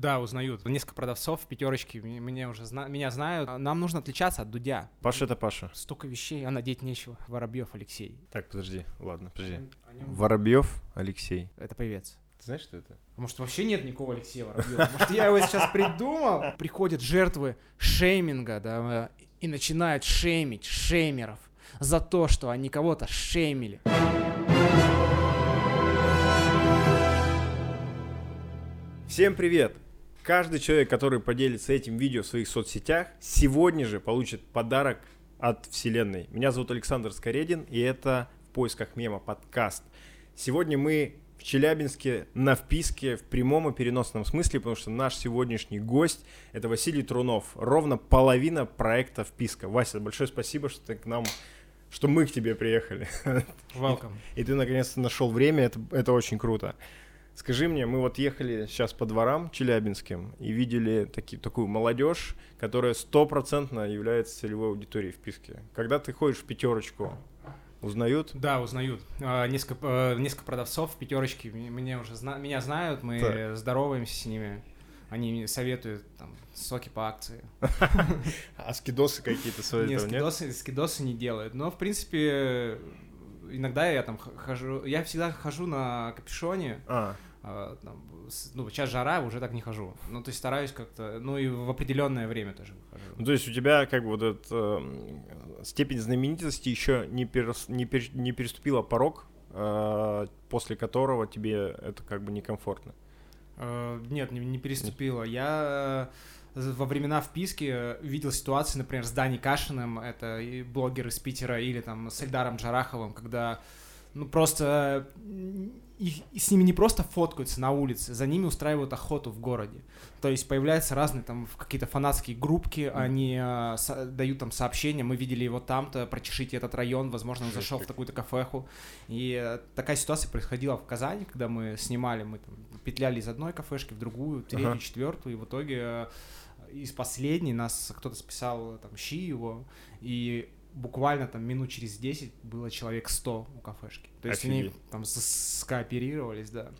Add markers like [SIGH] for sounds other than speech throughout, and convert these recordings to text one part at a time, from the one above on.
Да, узнают. Несколько продавцов в пятерочке меня уже зна... меня знают. Нам нужно отличаться от Дудя. Паша это Паша. Столько вещей, а надеть нечего. Воробьев Алексей. Так, подожди, ладно, подожди. Воробьев Алексей. Это певец. Ты знаешь, что это? А может, вообще нет никакого Алексея Воробьева? Может, я его сейчас придумал? Приходят жертвы шейминга, да, и начинают шеймить шеймеров за то, что они кого-то шеймили. Всем привет! Каждый человек, который поделится этим видео в своих соцсетях, сегодня же получит подарок от Вселенной. Меня зовут Александр Скоредин, и это «В поисках мема» подкаст. Сегодня мы в Челябинске на вписке в прямом и переносном смысле, потому что наш сегодняшний гость — это Василий Трунов. Ровно половина проекта вписка. Вася, большое спасибо, что ты к нам что мы к тебе приехали. Welcome. И, и ты наконец-то нашел время, это, это очень круто. Скажи мне, мы вот ехали сейчас по дворам челябинским и видели таки, такую молодежь, которая стопроцентно является целевой аудиторией в Писке. Когда ты ходишь в пятерочку, узнают? Да, узнают. А, несколько, а, несколько продавцов в пятерочке меня уже зна меня знают, мы так. здороваемся с ними. Они советуют там соки по акции. [LAUGHS] А скидосы какие-то свои нет, скидосы, скидосы не делают. Но, в принципе, иногда я там хожу... Я всегда хожу на капюшоне. А, там, ну, сейчас жара, уже так не хожу. Ну, то есть стараюсь как-то, ну, и в определенное время тоже выхожу. Ну, то есть у тебя как бы вот эта э, степень знаменитости еще не, перес, не, пер, не переступила порог, э, после которого тебе это как бы некомфортно? Э, нет, не, не переступила. Я э, во времена вписки видел ситуации, например, с Дани Кашиным, это блогер из Питера, или там с Эльдаром Джараховым, когда ну просто и, и с ними не просто фоткаются на улице, за ними устраивают охоту в городе. То есть появляются разные там какие-то фанатские группки, mm. они э, со, дают там сообщения, мы видели его там-то, прочешите этот район, возможно, он зашел в такую-то кафеху. И э, такая ситуация происходила в Казани, когда мы снимали, мы там петляли из одной кафешки в другую, третью, ага. четвертую, и в итоге э, из последней нас кто-то списал там щи его, и буквально там минут через 10 было человек 100 у кафешки. То есть Офигеть. они там скооперировались, да.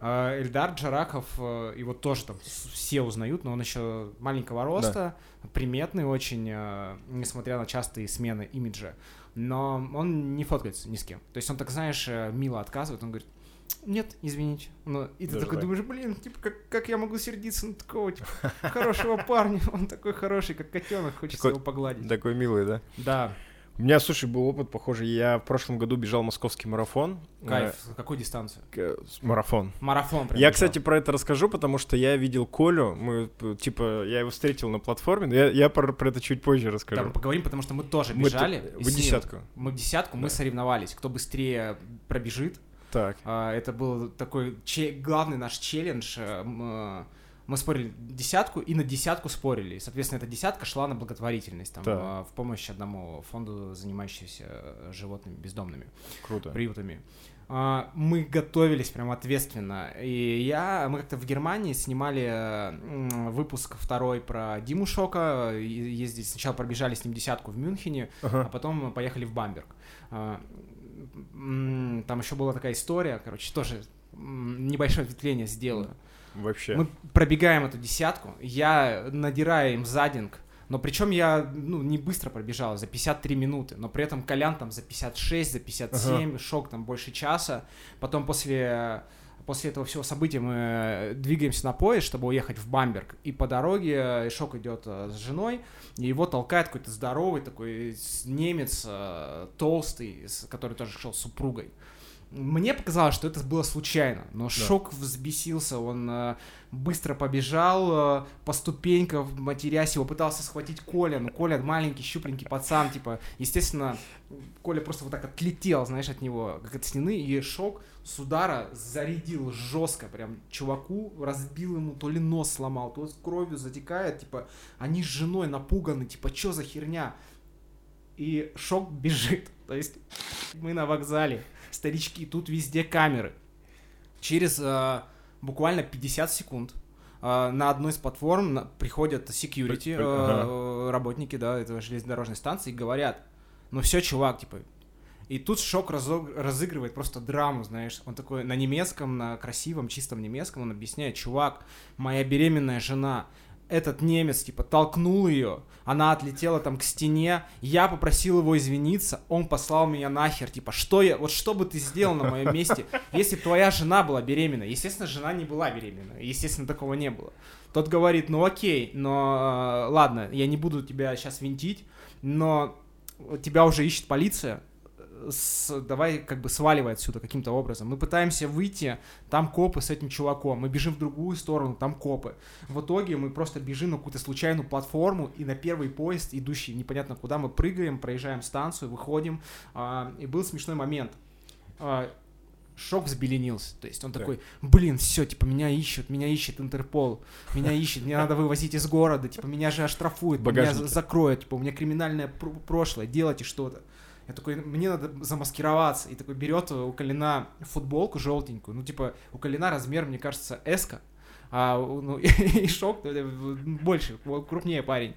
А, Эльдар Джараков, э, его тоже там все узнают, но он еще маленького роста, да. приметный очень, э, несмотря на частые смены имиджа. Но он не фоткается ни с кем. То есть он так, знаешь, э, мило отказывает, он говорит, нет, извините. Но, и ты Даже такой так. думаешь, блин, типа, как, как я могу сердиться на такого, типа, хорошего парня, [LAUGHS] он такой хороший, как котенок, хочется такой, его погладить. Такой милый, да? Да. У меня, слушай, был опыт похожий. Я в прошлом году бежал московский марафон. Кайф. Э, Какую дистанцию? Марафон. Марафон. Я, кстати, про это расскажу, потому что я видел Колю. Мы, типа, я его встретил на платформе. Но я, я про, про это чуть позже расскажу. Да, поговорим, потому что мы тоже бежали. Мы, в десятку. Мы в десятку, да. мы соревновались. Кто быстрее пробежит. Так. А, это был такой главный наш челлендж. Э, э, мы спорили десятку и на десятку спорили. соответственно, эта десятка шла на благотворительность, там, да. Э, в помощь одному фонду, занимающемуся животными бездомными. Круто. Приютами. А, мы готовились прям ответственно. И я, мы как-то в Германии снимали выпуск второй про Диму Шока. Ездили, сначала пробежали с ним десятку в Мюнхене, ага. а потом поехали в Бамберг. Там еще была такая история, короче, тоже небольшое ответвление сделаю. Вообще. Мы пробегаем эту десятку, я надираю им задинг, но причем я ну, не быстро пробежал, за 53 минуты, но при этом Колян там за 56, за 57, ага. шок там больше часа. Потом после после этого всего события мы двигаемся на поезд, чтобы уехать в Бамберг. И по дороге Шок идет э, с женой, и его толкает какой-то здоровый такой немец, э, толстый, который тоже шел с супругой. Мне показалось, что это было случайно, но да. Шок взбесился, он э, быстро побежал э, по ступенькам, матерясь его, пытался схватить Коля, но Коля маленький, щупленький пацан, типа, естественно, Коля просто вот так отлетел, знаешь, от него, как от стены, и Шок с удара зарядил жестко прям чуваку, разбил ему, то ли нос сломал, то кровью затекает, типа, они с женой напуганы, типа, что за херня? И Шок [LAUGHS] бежит, то есть мы на вокзале, старички, тут везде камеры. Через э, буквально 50 секунд э, на одной из платформ на, приходят security, э, ага. работники, да, этого железнодорожной станции и говорят, ну все, чувак, типа, И тут Шок разыгрывает просто драму, знаешь. Он такой на немецком, на красивом, чистом немецком, он объясняет, чувак, моя беременная жена, этот немец, типа, толкнул ее, она отлетела там к стене, я попросил его извиниться, он послал меня нахер, типа, что я, вот что бы ты сделал на моем месте, если бы твоя жена была беременна? Естественно, жена не была беременна, естественно, такого не было. Тот говорит, ну окей, но э, ладно, я не буду тебя сейчас винтить, но тебя уже ищет полиция, с, давай как бы сваливай отсюда каким-то образом. Мы пытаемся выйти, там копы с этим чуваком, мы бежим в другую сторону, там копы. В итоге мы просто бежим на какую-то случайную платформу, и на первый поезд, идущий непонятно куда, мы прыгаем, проезжаем станцию, выходим, а, и был смешной момент. А, Шок взбеленился. То есть он Так. такой, блин, все, типа, меня ищут, меня ищет Интерпол, меня ищет, мне надо вывозить из города, типа, меня же оштрафуют, меня закроют, типа, у меня криминальное пр- прошлое, делайте что-то. Я такой, мне надо замаскироваться. И такой берет у Калина футболку желтенькую. Ну, типа, у Калина размер, мне кажется, эска. А ну, [LAUGHS] и шок ну, больше, крупнее парень.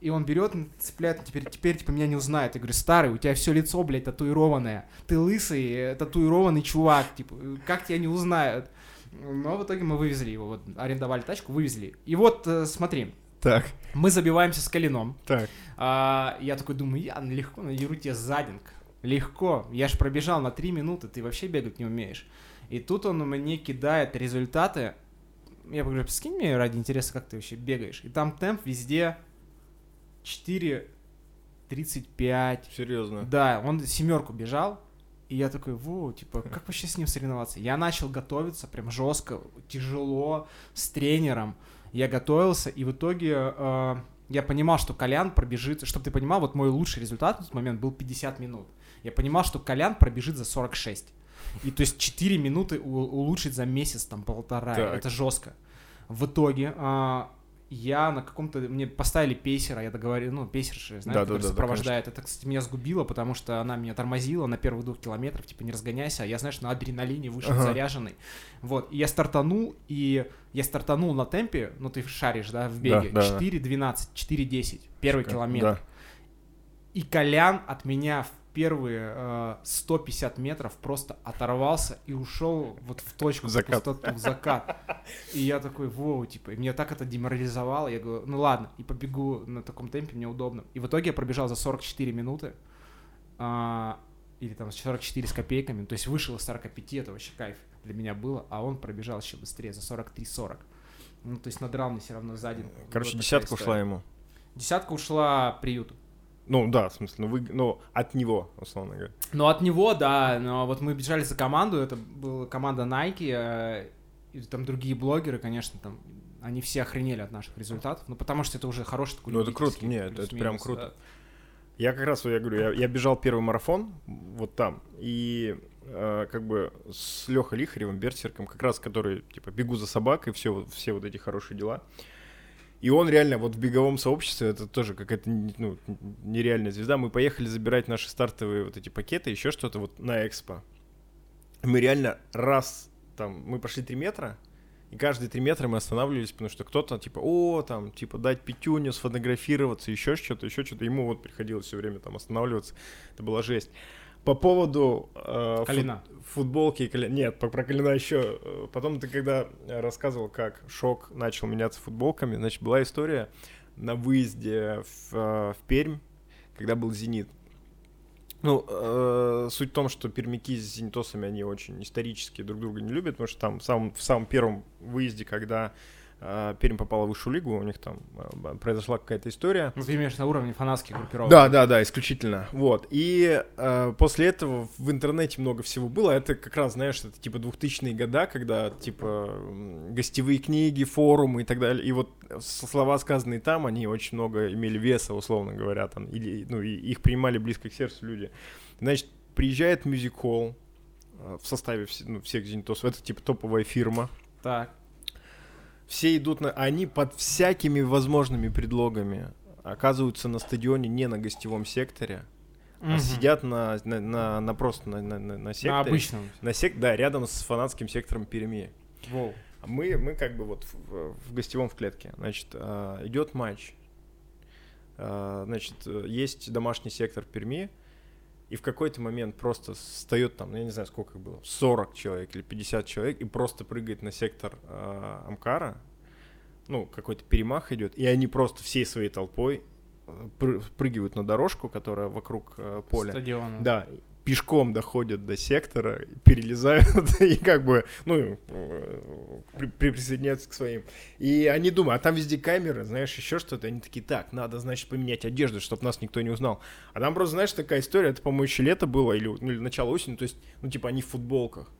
И он берет, цепляет, теперь, теперь типа меня не узнает. Я говорю, старый, у тебя все лицо, блядь, татуированное. Ты лысый, э, татуированный чувак, типа, как тебя не узнают? Но в итоге мы вывезли его, вот, арендовали тачку, вывезли. И вот, э, смотри, Так, мы забиваемся с Калином. так. А, я такой думаю, я легко надеру тебе задинг. Легко. Я же пробежал на 3 минуты, ты вообще бегать не умеешь. И тут он мне кидает результаты. Я говорю, скинь мне ради интереса, как ты вообще бегаешь. И там темп везде 4.35. Серьезно. Да, он семерку бежал. И я такой, во, типа, как вообще с ним соревноваться? Я начал готовиться прям жестко, тяжело, с тренером. Я готовился, и в итоге э, я понимал, что Колян пробежит, чтобы ты понимал, вот мой лучший результат в тот момент был 50 минут. Я понимал, что Колян пробежит за 46. И то есть 4 минуты улучшить за месяц, там, полтора. Так. Это жестко. В итоге а, я на каком-то... Мне поставили пейсера, я договорил, ну, пейсер же, знаешь, Да, да, который да, да, сопровождает. Это, кстати, меня сгубило, потому что она меня тормозила на первых двух километрах, типа, не разгоняйся, а я, знаешь, на адреналине вышел Ага. заряженный. Вот, и я стартанул, и я стартанул на темпе, ну, ты шаришь, да, в беге, Да, да, да. 4.12, 4.10, первый Шикарно. километр. Да. И Колян от меня в первые э, 150 метров просто оторвался и ушел вот в точку, В в закат. пустоту, в закат. И я такой, воу, типа, и меня так это деморализовало. Я говорю, ну ладно, и побегу на таком темпе, мне удобно. И в итоге я пробежал за 44 минуты, а, или там 44 с копейками, то есть вышел из 45, это вообще кайф для меня было, а он пробежал еще быстрее, за 43-40. Ну, то есть надрал мне все равно сзади. Короче, Вот десятка ушла ему. Десятка ушла приюту. Ну да, в смысле, ну, вы, ну от него, условно говоря. Ну, от него, да, но вот мы бежали за команду, это была команда Nike, э, и там другие блогеры, конечно, там, они все охренели от наших результатов, ну, потому что это уже хороший такой Ну, это круто, любительский не, это- это прям круто. да. Я как раз, я говорю, я, я бежал первый марафон вот там, и э, как бы с Лехой Лихаревым, Берсерком, как раз который, типа, бегу за собакой, все, все вот эти хорошие дела. И он реально вот в беговом сообществе, это тоже какая-то ну, нереальная звезда. Мы поехали забирать наши стартовые вот эти пакеты, еще что-то вот на экспо. Мы реально раз там, мы прошли 3 метра, и каждые 3 метра мы останавливались, потому что кто-то типа, о, там, типа, дать пятюню, сфотографироваться, еще что-то, еще что-то. Ему вот приходилось все время там останавливаться. Это была жесть. По поводу э, фут- Калина. футболки и Калина. Нет, по- про Калина еще. э, Потом ты когда рассказывал, как Шок начал меняться футболками, значит, была история на выезде в, э, в Пермь, когда был «Зенит». Ну, э, суть в том, что пермяки с зенитосами, они очень исторически друг друга не любят, потому что там в самом, в самом первом выезде, когда Пермь попала в высшую лигу, у них там э, произошла какая-то история. Ну, ты имеешь на уровне фанатских группировок. Да, да, да, исключительно. Вот. И э, после этого в интернете много всего было. Это как раз, знаешь, это типа 2000-е года, когда типа гостевые книги, форумы и так далее. И вот слова, сказанные там, они очень много имели веса, условно говоря, там. Или, ну, и их принимали близко к сердцу люди. Значит, приезжает э, в составе ну, всех зенитосов. Это типа топовая фирма. Так. Все идут на... Они под всякими возможными предлогами оказываются на стадионе не на гостевом секторе, а Мгм. сидят на, на, на, на просто на, на, на, секторе. На обычном. На сек... Да, рядом с фанатским сектором Перми. Воу. А мы, мы как бы вот в, в гостевом в клетке. Значит, а, идет матч. А, Значит, э, есть домашний сектор Перми. И в какой-то момент просто встает там, ну, я не знаю, сколько их было, 40 человек или 50 человек, и просто прыгает на сектор э, Амкара, ну, какой-то перемах идет, и они просто всей своей толпой э, прыгивают на дорожку, которая вокруг э, поля. Стадиона. Да, пешком доходят до сектора, перелезают [LAUGHS] и как бы, ну, при, присоединяются к своим. И они думают, а там везде камеры, знаешь, еще что-то. Они такие, так, надо, значит, поменять одежду, чтобы нас никто не узнал. А там просто, знаешь, такая история, это, по-моему, еще лето было, или, ну, или начало осени, то есть, ну, типа, они в футболках.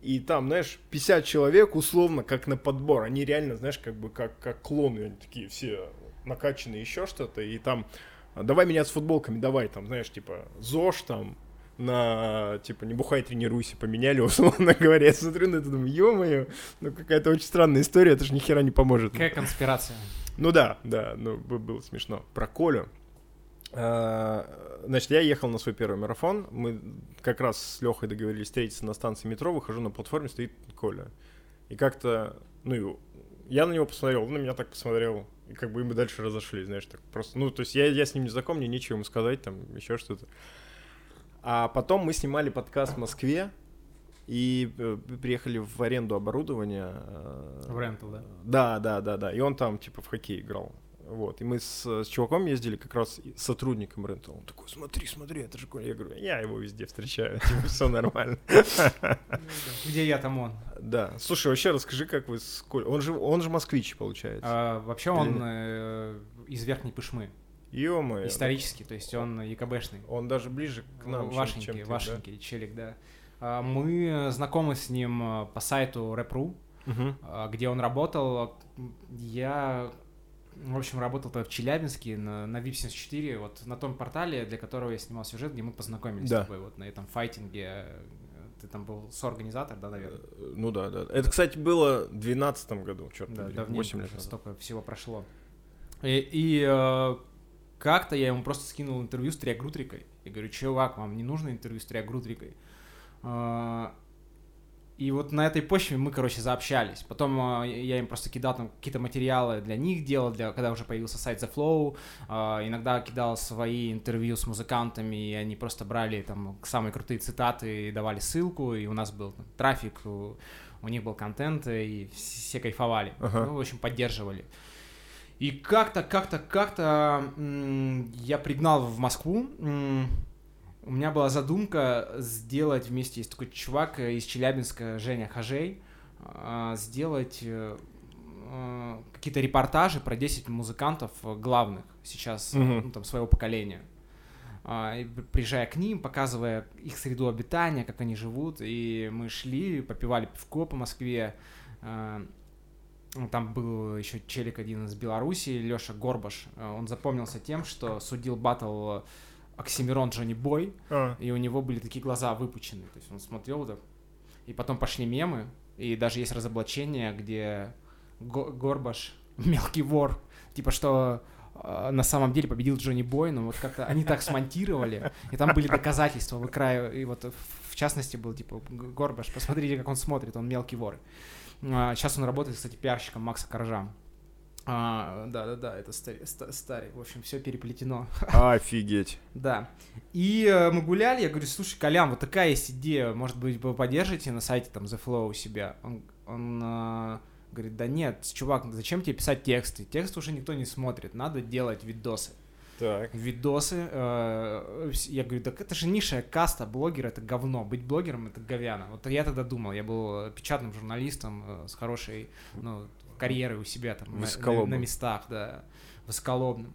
И там, знаешь, 50 человек условно как на подбор. Они реально, знаешь, как бы как, как клоны, они такие все накачанные еще что-то. И там давай меня с футболками, давай там, знаешь, типа ЗОЖ там, на, типа, не бухай, тренируйся, поменяли, [LAUGHS] условно говоря. Я смотрю на это, думаю, ё-моё, ну какая-то очень странная история, это же ни хера не поможет. Какая конспирация? Ну да, да, ну было смешно. Про Колю. А, значит, я ехал на свой первый марафон. Мы как раз с Лехой договорились встретиться на станции метро. Выхожу на платформе, стоит Коля. И как-то, ну, я на него посмотрел, он на меня так посмотрел. И как бы мы дальше разошлись, знаешь, так просто. Ну, то есть я, я с ним не знаком, мне нечего ему сказать, там, еще что-то. А потом мы снимали подкаст в Москве и э, приехали в аренду оборудования. Э, в рентал, да? Да, да, да, да. И он там типа в хоккей играл. Вот, и мы с, с чуваком ездили как раз сотрудником рентал. Он такой, смотри, смотри, это же Коля. Я говорю, я его везде встречаю, [LAUGHS] типа, все нормально. [LAUGHS] Где я, там он. Да. Слушай, вообще расскажи, как вы с Колей... Он же, он же москвич, получается. А, вообще он э, из Верхней Пышмы. Ё Исторически, то есть он ЯКБшный. Он даже ближе к нам, Вашенький, чем, ты, Вашенький, да? челик, да. А, мы знакомы с ним а, по сайту Rap.ru, угу. где он работал. Я, в общем, работал в Челябинске на, на VIP74, вот на том портале, для которого я снимал сюжет, где мы познакомились да. с тобой, вот на этом файтинге. Ты там был соорганизатор, да, наверное? Э, ну да, да. Это, кстати, было в 2012 году, черт да, побери, 8 лет назад. Столько всего прошло. И, и э, как-то я ему просто скинул интервью с Триагрутрикой. Я говорю, чувак, вам не нужно интервью с Триагрутрикой? А, и вот на этой почве мы, короче, заобщались. Потом э, я им просто кидал там какие-то материалы для них делал, для, когда уже появился сайт The Flow. Э, иногда кидал свои интервью с музыкантами, и они просто брали там самые крутые цитаты и давали ссылку, и у нас был там, трафик, у, у них был контент, и все кайфовали. Uh-huh. Ну, в общем, поддерживали. И как-то, как-то, как-то я пригнал в Москву. У меня была задумка сделать вместе, есть такой чувак из Челябинска, Женя Хажей, а, сделать э, э, какие-то репортажи про 10 музыкантов главных сейчас, mm-hmm. ну, там, своего поколения. А, приезжая к ним, показывая их среду обитания, как они живут, и мы шли, попивали пивко по Москве, а, там был еще челик один из Беларуси, Леша Горбаш. Э, он запомнился тем, что судил батл Оксимирон Джонни Бой, а. и у него были такие глаза выпучены. То есть он смотрел так. И потом пошли мемы, и даже есть разоблачение, где Горбаш [LAUGHS] мелкий вор, типа что э, на самом деле победил Джонни Бой, но вот как-то они так смонтировали, и там были доказательства в краю, и вот в частности был типа Горбаш, посмотрите, как он смотрит, он мелкий вор. Сейчас он работает, кстати, пиарщиком Макса Коржа. А, да, да, да, это старый, старый. В общем, все переплетено. [LAUGHS] Офигеть. Да. И э, мы гуляли, я говорю, слушай, Колян, вот такая есть идея, может быть, вы поддержите на сайте там The Flow у себя. Он, он э, говорит, да нет, чувак, зачем тебе писать тексты? Текст уже никто не смотрит, надо делать видосы. Так. видосы. Э, я говорю, так это же низшая каста, блогер это говно, быть блогером это говяно. Вот я тогда думал, я был печатным журналистом э, с хорошей ну, карьерой у себя там на, на местах, да, высоколобным.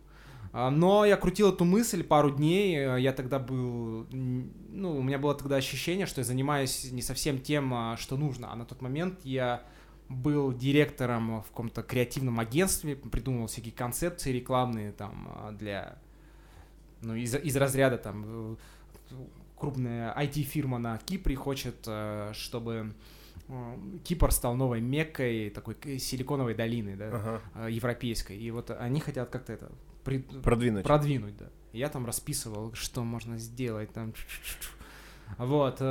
А, но я крутил эту мысль пару дней, э, я тогда был, ну, у меня было тогда ощущение, что я занимаюсь не совсем тем, а, что нужно, а на тот момент я был директором в каком-то креативном агентстве, придумывал всякие концепции рекламные там а, для, ну, из, из разряда там э, крупная IT-фирма на Кипре хочет, э, чтобы э, Кипр стал новой меккой, такой силиконовой долиной, да, ага. европейской. И вот они хотят как-то это при... продвинуть. Продвинуть, да. Я там расписывал, что можно сделать там. Вот.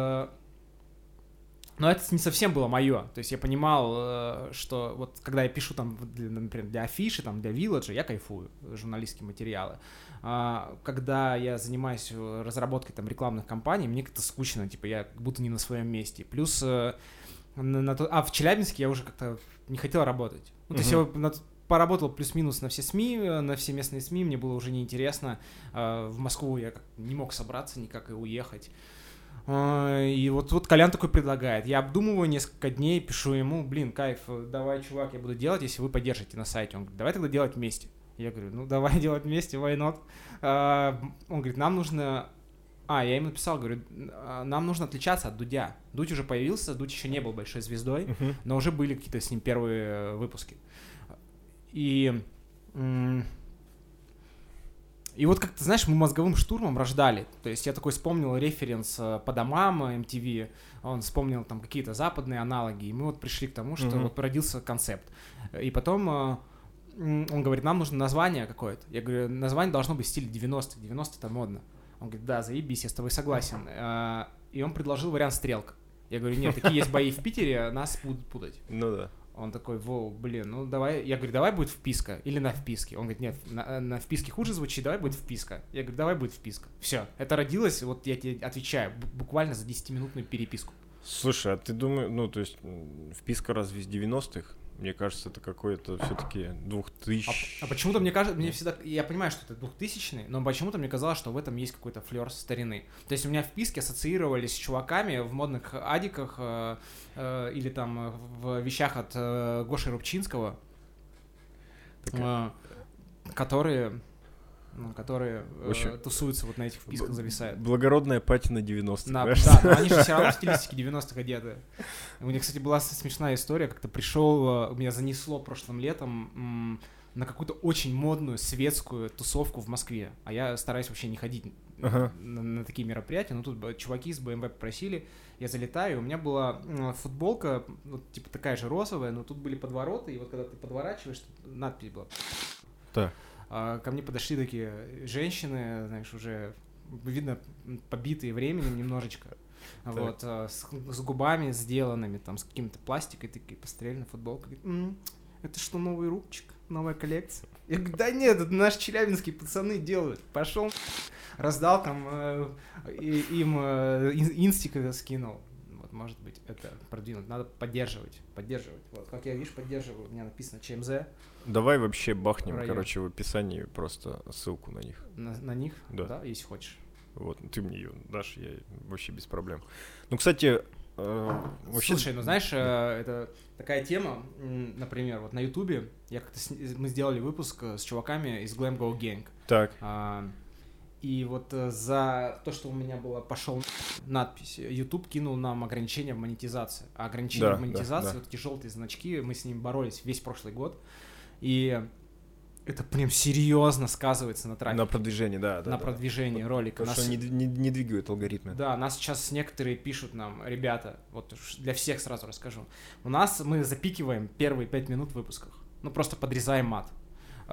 Но это не совсем было мое. То есть я понимал, э, что вот когда я пишу там, например, для афиши, там, для вилладжа, я кайфую, журналистские материалы. А, когда я занимаюсь разработкой там рекламных кампаний, мне как-то скучно, типа я как будто не на своем месте. Плюс э, на, на то, а в Челябинске я уже как-то не хотел работать. Ну, то есть я на, поработал плюс-минус на все СМИ, на все местные СМИ, мне было уже неинтересно. А, в Москву я не мог собраться никак и уехать. А, и вот, вот Колян такой предлагает. Я обдумываю несколько дней, пишу ему, блин, кайф, давай, чувак, я буду делать, если вы поддержите на сайте. Он говорит, давай тогда делать вместе. Я говорю, ну давай [LAUGHS] делать вместе, why not? А, он говорит, нам нужно... А, я ему написал, говорю, нам нужно отличаться от Дудя. Дудь уже появился, Дудь еще не был большой звездой, uh-huh. но уже были какие-то с ним первые э, выпуски. И и вот как-то, знаешь, мы мозговым штурмом рождали. То есть я такой вспомнил референс э, по домам MTV, он вспомнил там какие-то западные аналоги, и мы вот пришли к тому, что mm-hmm. вот родился концепт. И потом э, он говорит, нам нужно название какое-то. Я говорю, название должно быть в стиле 90-х, 90 это модно. Он говорит, да, заебись, я с тобой согласен. Э, и он предложил вариант стрелка. Я говорю, нет, такие есть бои в Питере, нас будут путать. Ну да. Он такой, воу, блин, ну давай, я говорю, давай будет вписка или на вписке. Он говорит, нет, на, на вписке хуже звучит, давай будет вписка. Я говорю, давай будет вписка. Все, это родилось, вот я тебе отвечаю, буквально за 10-минутную переписку. Слушай, а ты думаешь, ну, то есть, вписка разве из 90-х? Мне кажется, это какой-то все-таки 2000. А, а почему-то мне кажется, мне всегда, я понимаю, что это 2000 но почему-то мне казалось, что в этом есть какой-то флер старины. То есть у меня вписки ассоциировались с чуваками в модных адиках э, э, или там в вещах от э, Гоши Рубчинского, э, которые ну, которые в общем, э, тусуются вот на этих вписках, зависают. Благородная патина 90-х, да, да, но они же [LAUGHS] все равно в стилистике 90-х одеты. У меня, кстати, была смешная история, как-то пришел, э, меня занесло прошлым летом на какую-то очень модную светскую тусовку в Москве, а я стараюсь вообще не ходить ага. на, на такие мероприятия, но тут чуваки из BMW попросили, я залетаю, у меня была футболка, вот, типа такая же розовая, но тут были подвороты, и вот когда ты подворачиваешь, надпись была. Так. А, ко мне подошли такие женщины, знаешь, уже видно побитые временем немножечко. [LAUGHS] Вот, а, с, с губами сделанными, там, с каким-то пластикой, такие посмотрели на футболку, м-м, это что, новый рубчик, новая коллекция? Я говорю, да нет, это наши челябинские пацаны делают. Пошел, раздал там, э, им э, инстика скинул может быть, это продвинуть. Надо поддерживать, поддерживать. Вот, как я, видишь, поддерживаю, у меня написано ЧМЗ. Давай вообще бахнем, район. короче, в описании просто ссылку на них. На, на них? Да. Да, если хочешь. Вот, ты мне ее дашь, я вообще без проблем. Ну, кстати, э, вообще... Слушай, ну знаешь, э, это такая тема, например, вот на Ютубе я как-то с... мы сделали выпуск э, с чуваками из Glam Go Gang. Так. А, и вот э, за то, что у меня было пошел надпись, YouTube кинул нам ограничения в монетизации. А ограничения да, в монетизации, да, да. вот эти желтые значки, мы с ним боролись весь прошлый год. И это прям серьезно сказывается на трафике. На продвижении, да. да на да, продвижении ролика. Потому нас... что не, не, не двигают алгоритмы. Да, нас сейчас некоторые пишут нам, ребята, вот для всех сразу расскажу. У нас мы запикиваем первые пять минут в выпусках. Ну, просто подрезаем мат.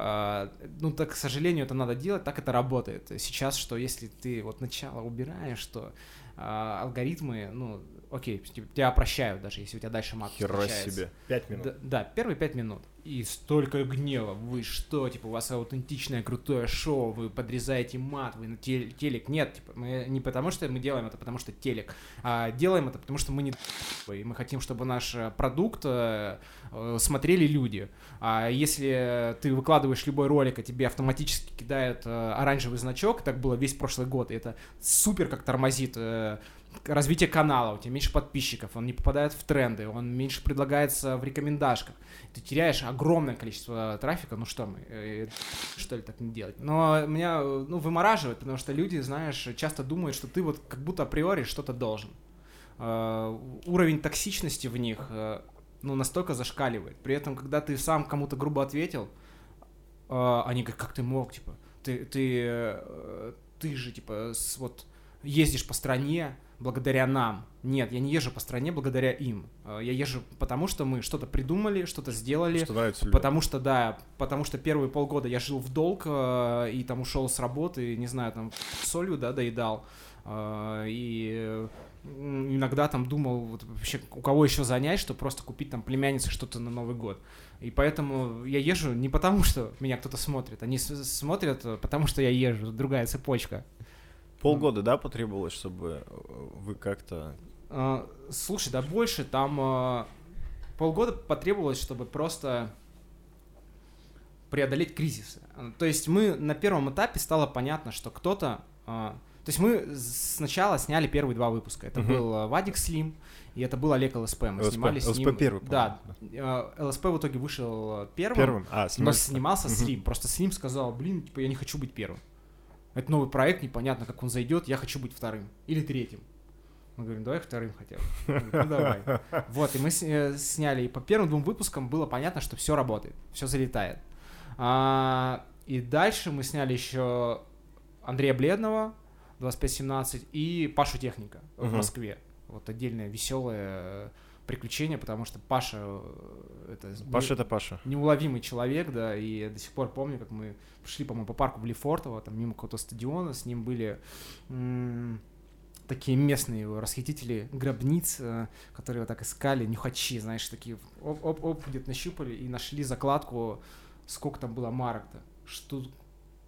А, ну, так, к сожалению, это надо делать, так это работает. Сейчас, что если ты вот начало убираешь, что а, алгоритмы, ну, окей, типа, тебя прощают, даже если у тебя дальше мат Хера себе. Пять минут. Да, да, первые пять минут. И столько гнева. Вы что, типа, у вас аутентичное крутое шоу, вы подрезаете мат, вы на тел- телек. Нет, типа, мы не потому что мы делаем это, потому что телек, а делаем это, потому что мы не и мы хотим, чтобы наш э, продукт э, э, смотрели люди. А если ты выкладываешь любой ролик, а тебе автоматически кидают оранжевый значок, так было весь прошлый год, и это супер как тормозит развитие канала, у тебя меньше подписчиков, он не попадает в тренды, он меньше предлагается в рекомендашках. Ты теряешь огромное количество трафика, ну что мы, э, что ли так не делать? Но меня, ну, вымораживает, потому что люди, знаешь, часто думают, что ты вот как будто априори что-то должен. Uh, уровень токсичности в них, uh, ну, настолько зашкаливает. При этом, когда ты сам кому-то грубо ответил, они говорят, как ты мог, типа, ты, ты, ты же, типа, вот ездишь по стране, благодаря нам. Нет, я не езжу по стране благодаря им. Э, я езжу потому, что мы что-то придумали, что-то сделали. Что нравится людям. Потому что, да, потому что первые полгода я жил в долг э, и там ушел с работы, не знаю, там солью, да, доедал. Э, и иногда там думал, вот вообще, у кого еще занять, что просто купить там племяннице что-то на Новый год. И поэтому я езжу не потому, что меня кто-то смотрит, они смотрят, потому что я езжу, другая цепочка. Полгода, да, потребовалось, чтобы э, вы как-то... А, слушай, да больше, там э, полгода потребовалось, чтобы просто преодолеть кризисы. То есть мы на первом этапе стало понятно, что кто-то то есть мы сначала сняли первые два выпуска. Это угу. был Вадик Слим, и это был Олег ЛСП. Мы ЛСП, снимали ЛСП с ним... первый, Да. ЛСП в итоге вышел первым. Первым? А, но снимался угу. Слим. Просто Слим сказал, блин, типа, я не хочу быть первым. Это новый проект, непонятно, как он зайдет, я хочу быть вторым. Или третьим. Мы говорим, давай вторым хотя бы. Ну давай. [LAUGHS] Вот, и мы э, сняли. И по первым двум выпускам было понятно, что все работает, все залетает. А, и дальше мы сняли еще Андрея Бледного, 2517 и Пашу Техника uh-huh. в Москве. Вот отдельное веселое приключение, потому что Паша э, это Паша это Паша неуловимый человек, да, и я до сих пор помню, как мы шли, по-моему, по парку Блефортово, там мимо какого-то стадиона, с ним были м- такие местные расхитители гробниц, э, которые вот так искали, нюхачи, знаешь, такие оп-оп-оп где-то нащупали и нашли закладку, сколько там было марок-то, что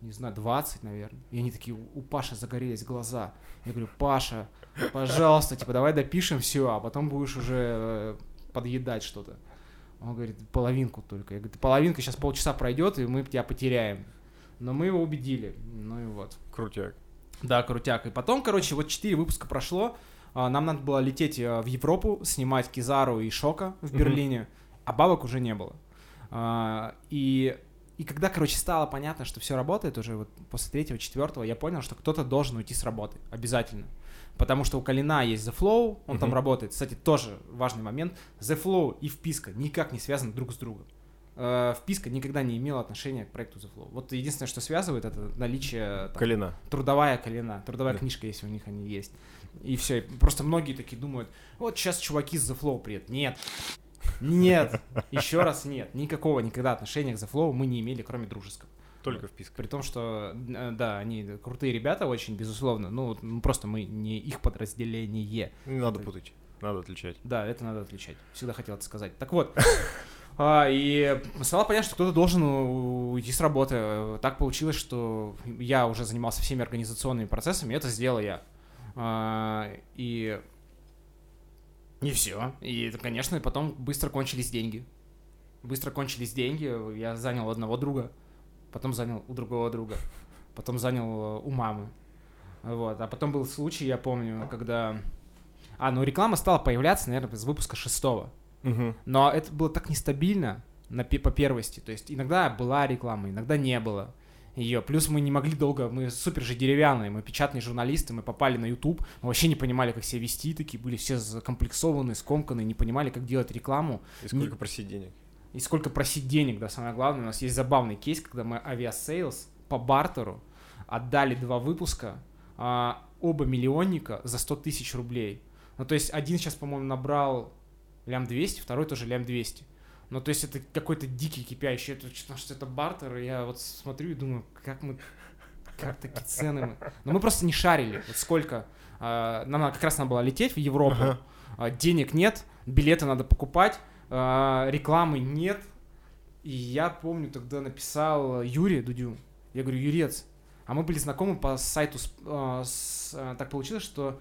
не знаю, 20, наверное. И они такие, у Паши загорелись глаза. Я говорю, Паша, пожалуйста, типа, давай допишем все, а потом будешь уже э, подъедать что-то. Он говорит, половинку только. Я говорю, половинка сейчас полчаса пройдет, и мы тебя потеряем. Но мы его убедили. Ну и вот. Крутяк. Да, крутяк. И потом, короче, вот 4 выпуска прошло. А, нам надо было лететь э, в Европу, снимать Кизару и Шока в Берлине, mm-hmm. а бабок уже не было. А, и и когда, короче, стало понятно, что все работает уже вот после третьего, четвертого, я понял, что кто-то должен уйти с работы. Обязательно. Потому что у Калина есть The Flow, он uh-huh. там работает. Кстати, тоже важный момент. The Flow и вписка никак не связаны друг с другом. Э, вписка никогда не имела отношения к проекту The Flow. Вот единственное, что связывает, это наличие... Там, Калина. Трудовая Калина. Трудовая да. книжка, если у них они есть. И все. Просто многие такие думают, вот сейчас чуваки с The Flow приедут. Нет. Нет, [LAUGHS] еще раз нет. Никакого никогда отношения к The Flow мы не имели, кроме дружеского. Только вписка. При том, что, э, да, они крутые ребята очень, безусловно. Ну, просто мы не их подразделение. Не надо путать, надо отличать. Да, это надо отличать. Всегда хотел это сказать. Так вот, а, и стало понятно, что кто-то должен уйти с работы. Так получилось, что я уже занимался всеми организационными процессами, это сделал я. А, и не все. И, конечно, потом быстро кончились деньги. Быстро кончились деньги. Я занял одного друга, потом занял у другого друга, потом занял э, у мамы. Вот. А потом был случай, я помню, когда... А, ну реклама стала появляться, наверное, с выпуска шестого. Угу. Но это было так нестабильно на, по первости. То есть иногда была реклама, иногда не было ее. Плюс мы не могли долго, мы супер же деревянные, мы печатные журналисты, мы попали на YouTube, мы вообще не понимали, как себя вести, такие были все закомплексованы, скомканы, не понимали, как делать рекламу. И сколько не... просить денег. И сколько просить денег, да, самое главное. У нас есть забавный кейс, когда мы Aviasales по бартеру отдали два выпуска, а, оба миллионника за 100 тысяч рублей. Ну, то есть один сейчас, по-моему, набрал лям 200, второй тоже лям 200. Ну, то есть это какой-то дикий кипящий, это, потому что это бартер, и я вот смотрю и думаю, как мы, как такие цены мы. Но мы просто не шарили, вот сколько. А, нам как раз надо было лететь в Европу, ага. а, денег нет, билеты надо покупать, рекламы нет. И я помню, тогда написал Юрий Дудю, я говорю, Юрец, а мы были знакомы по сайту, а, с, а, так получилось, что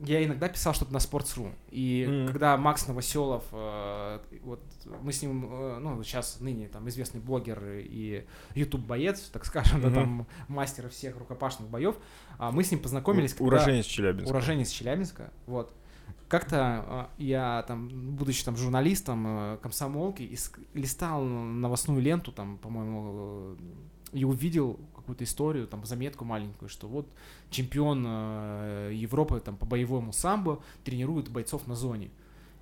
я иногда писал что-то на Sports.ru. И mm. когда Макс Новоселов, э, вот мы с ним, э, ну, сейчас ныне там известный блогер и YouTube-боец, так скажем, mm-hmm. да, там мастер всех рукопашных боев, э, мы с ним познакомились. У, когда... Уроженец Челябинска. Уроженец Челябинска, вот. Как-то э, я там, будучи там журналистом э, комсомолки, листал новостную ленту, там, по-моему, э, и увидел какую-то историю, там, заметку маленькую, что вот чемпион э, Европы там по боевому самбо тренирует бойцов на зоне.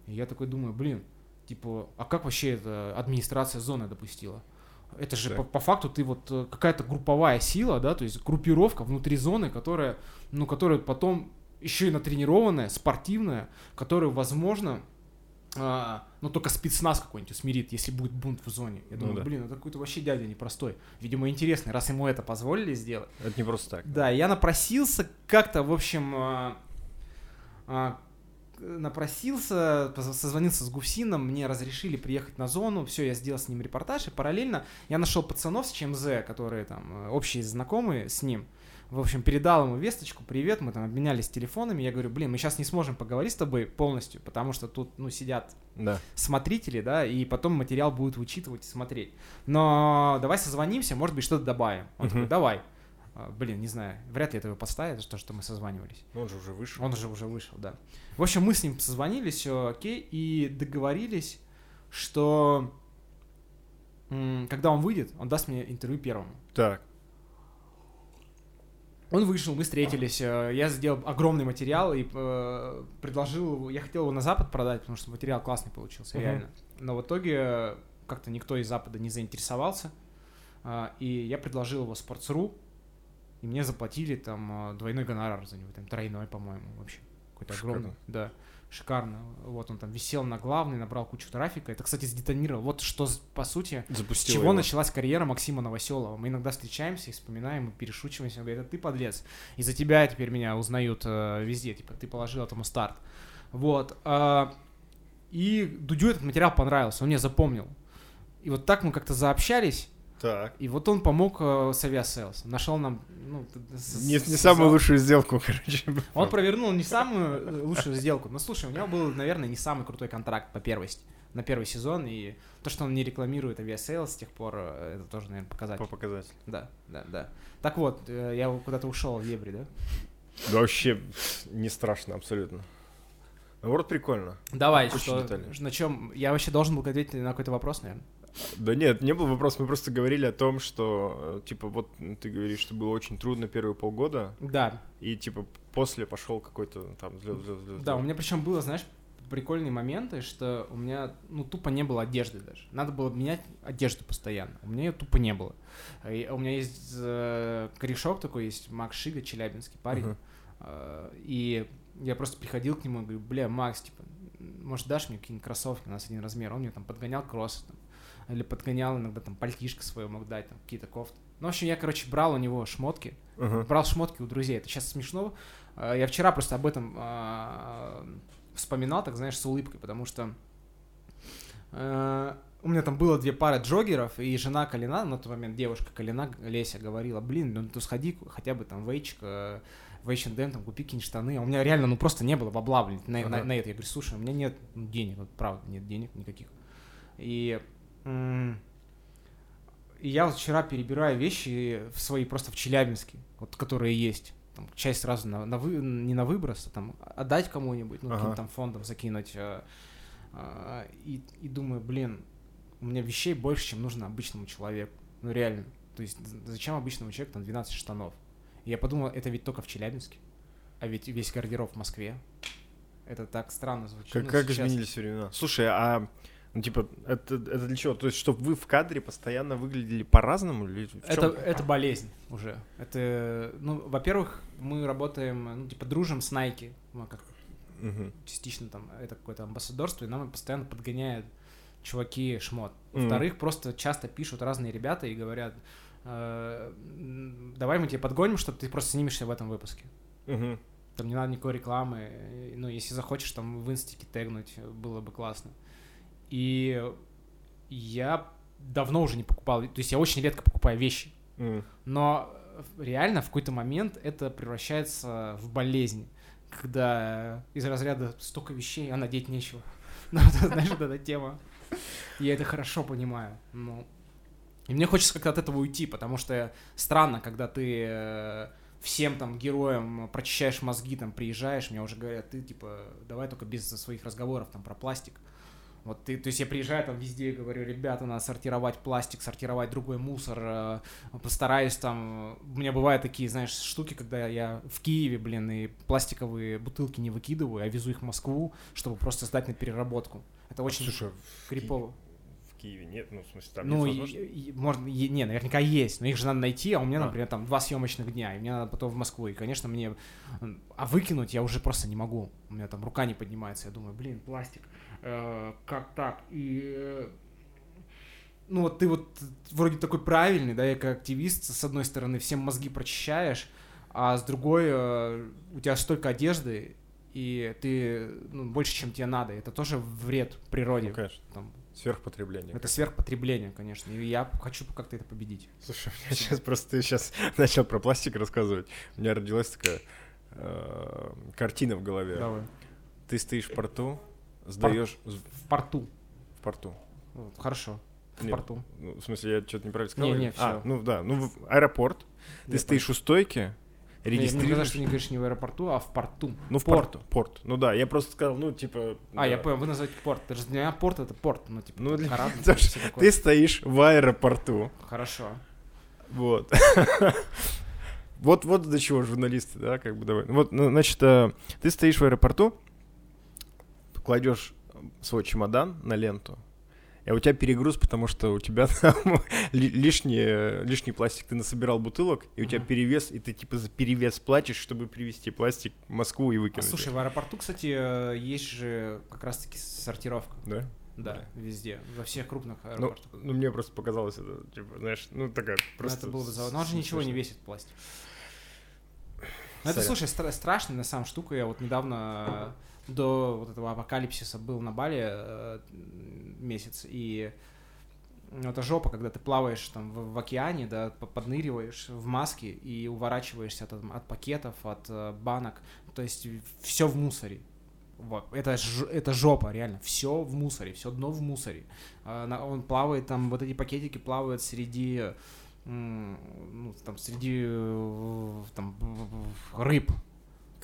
И я такой думаю, блин, типа, а как вообще это администрация зоны допустила? Это же по, по факту ты вот какая-то групповая сила, да, то есть группировка внутри зоны, которая, ну, которая потом еще и натренированная, спортивная, которая, возможно, а, ну, только спецназ какой-нибудь усмирит, если будет бунт в зоне. Я думаю, ну, да. блин, это какой-то вообще дядя непростой. Видимо, интересный, раз ему это позволили сделать. Это не просто так. Да, я напросился как-то, в общем, а, А, напросился, созвонился с Гусином, мне разрешили приехать на зону, все, я сделал с ним репортаж, и параллельно я нашел пацанов с ЧМЗ, которые там э, общие знакомые с ним. В общем, передал ему весточку, привет, мы там обменялись телефонами, я говорю, блин, мы сейчас не сможем поговорить с тобой полностью, потому что тут, ну, сидят Да. смотрители, да, и потом материал будут вычитывать и смотреть. Но давай созвонимся, может быть, что-то добавим. Он Мгм. такой, давай. А, Блин, не знаю, вряд ли это его поставят, за то, что мы созванивались. Ну, Он же уже вышел. Он уже уже вышел, да. В общем, мы с ним созвонились, все окей, и договорились, что когда он выйдет, он даст мне интервью первому. Так. Он вышел, мы встретились, э, я сделал огромный материал и э, предложил, его- я хотел его на Запад продать, потому что материал классный получился, Мгм. реально. Но в итоге э, как-то никто из Запада не заинтересовался, а, и я предложил его Sports.ru, и мне заплатили там э, двойной гонорар за него, там тройной, по-моему, вообще. Какой-то огромный. Да, шикарно. Вот он там висел на главной, набрал кучу трафика. Это, кстати, сдетонировал. Вот что, по сути, Запустил чего его. началась карьера Максима Новоселова? Мы иногда встречаемся и вспоминаем, и перешучиваемся. Он говорит, это ты подлец. Из-за тебя теперь меня узнают э, везде. Типа, ты положил этому старт. Вот. а, и Дудю этот материал понравился, он мне запомнил. И вот так мы как-то заобщались, Так. и вот он помог э, с Aviasales. Нашел нам... Ну, Не, не самую лучшую сделку, [LAUGHS] короче. Он провернул не самую э, лучшую сделку. Но слушай, у него был, наверное, не самый крутой контракт по первости. На первый сезон. И то, что он не рекламирует Aviasales с тех пор, э, это тоже, наверное, показатель. По показателю. Да, да, да. Так вот, э, я куда-то ушел в дебри, да? Да вообще не страшно абсолютно. Наоборот, прикольно. Давай, Очень что, детально. на чем? Я вообще должен был ответить на какой-то вопрос, наверное. Да нет, не был вопрос, мы просто говорили о том, что, э, типа, вот ты говоришь, что было очень трудно первые полгода, Да, и, типа, после пошел какой-то там взлет, взлет, взлет. да, у меня причем было, знаешь, прикольные моменты, что у меня, ну, тупо не было одежды даже. Надо было менять одежду постоянно. У меня ее тупо не было. И у меня есть э, корешок такой, есть Макс Шига, челябинский парень. Э, И я просто приходил к нему и говорю, бля, Макс, типа, может, дашь мне какие-нибудь кроссовки, у нас один размер. Он мне там подгонял кроссы, там, или подгонял иногда там пальтишко свое мог дать, там, какие-то кофты. Ну, в общем, я, короче, брал у него шмотки, Ага. брал шмотки у друзей. Это сейчас смешно. Э, Я вчера просто об этом а, вспоминал, так знаешь, с улыбкой, потому что э, у меня там было две пары джогеров, и жена Калина, на тот момент девушка Калина, Леся, говорила, блин, ну ты сходи хотя бы там в Эйчик, э, в H&M, там, купи какие-нибудь штаны. А у меня реально, ну, просто не было бабла, блин, на, на- Ага. на это. Я говорю, слушай, у меня нет денег, вот правда, нет денег никаких. И я вот вчера перебираю вещи в свои просто в Челябинске, вот, которые есть. Там, часть сразу на, на вы, не на выброс, а там отдать кому-нибудь, ну, Ага. каким-то там фондом закинуть. э, а, и, и думаю, блин, у меня вещей больше, чем нужно обычному человеку. Ну, реально. То есть зачем обычному человеку там 12 штанов? И я подумал, это ведь только в Челябинске. А ведь весь гардероб в Москве. Это так странно звучит. Как, ну, как сейчас. изменились времена? Слушай, а ну, типа, это, это для чего? То есть, чтобы вы в кадре постоянно выглядели по-разному? Или Это, это болезнь уже. Это, ну, во-первых, мы работаем, ну, типа, дружим с Nike. Мы как Мгм. частично там это какое-то амбассадорство, и нам постоянно подгоняют чуваки шмот. Во-вторых, просто часто пишут разные ребята и говорят, «Э, давай мы тебе подгоним, чтобы ты просто снимешься в этом выпуске. Мгм. Там не надо никакой рекламы. Ну, если захочешь там в инстике тегнуть, было бы классно. И я давно уже не покупал, то есть я очень редко покупаю вещи. М. Но реально в какой-то момент это превращается в болезнь, когда из разряда столько вещей, а надеть нечего. [LAUGHS] Ну, знаешь, вот эта тема. Я это хорошо понимаю. Ну, и мне хочется как-то от этого уйти, потому что странно, когда ты э, всем там героям прочищаешь мозги, там приезжаешь, мне уже говорят, ты типа давай только без своих разговоров там про пластик. Вот ты, то есть я приезжаю там везде и говорю, ребята, надо сортировать пластик, сортировать другой мусор, э, постараюсь там, у меня бывают такие, знаешь, штуки, когда я в Киеве, блин, и пластиковые бутылки не выкидываю, а везу их в Москву, чтобы просто сдать на переработку. Это очень Слушай, крипово. В Киеве нет, ну, в смысле, там Ну, есть и- можно, не, наверняка есть, но их же надо найти, а у меня, А. например, там два съемочных дня, и мне надо потом в Москву, и, конечно, мне, а выкинуть я уже просто не могу, у меня там рука не поднимается, я думаю, блин, пластик, как так, и, э, ну, вот ты вот вроде такой правильный, да, как активист, с одной стороны, всем мозги прочищаешь, а с другой, э, у тебя столько одежды, и ты ну, больше, чем тебе надо. Это тоже вред природе. Ну, конечно. Там, Сверхпотребление. это сверхпотребление, конечно. И я хочу как-то это победить. Слушай, у меня сейчас просто ты сейчас [LAUGHS] начал про пластик рассказывать. У меня родилась такая э, картина в голове. Давай. Ты стоишь в порту, сдаешь В порту. в порту. Вот, Хорошо. В Нет, порту. Ну, в смысле, я что-то неправильно сказал? Не, не, или- А, ну да, ну в аэропорт. Ты Я стоишь у стойки, Не, Мне регистрируешь. что не говоришь не в аэропорту, а в порту. Ну, в порт. порту. Порт. Ну да, я просто сказал, ну, типа... А, да. я понял, вы называете порт. Это же для меня порт это порт. Ну, типа, Ну, для- корабль, такое. Ты стоишь в аэропорту. Хорошо. Вот. [LAUGHS] Вот, вот до чего журналисты, да, как бы давай. Вот, ну, значит, э, ты стоишь в аэропорту, кладешь свой чемодан на ленту, и у тебя перегруз, потому что у тебя [LAUGHS] там ли- лишний, лишний пластик, ты насобирал бутылок, и у тебя перевес, и ты типа за перевес платишь, чтобы привезти пластик в Москву и А выкинуть. слушай, в аэропорту, кстати, э, есть же как раз-таки сортировка. да? Да, Да. везде, во всех крупных Ну, аэропортах. ну, мне просто показалось это, типа, знаешь, ну, такая Ну, просто... это было бы за- Но он же ничего не весит, пластик. Ну, это, слушай, стра- страшная на самом штука. Я вот недавно э, до вот этого апокалипсиса был на Бали э, месяц, и ну, это жопа, когда ты плаваешь там в, в океане, да, по- подныриваешь в маске и уворачиваешься от, от пакетов, от э, банок, то есть все в мусоре. Вот. Это, ж- это жопа, реально. Все в мусоре, все дно в мусоре. На- Он плавает, там вот эти пакетики плавают среди ну, там, среди э, там, рыб,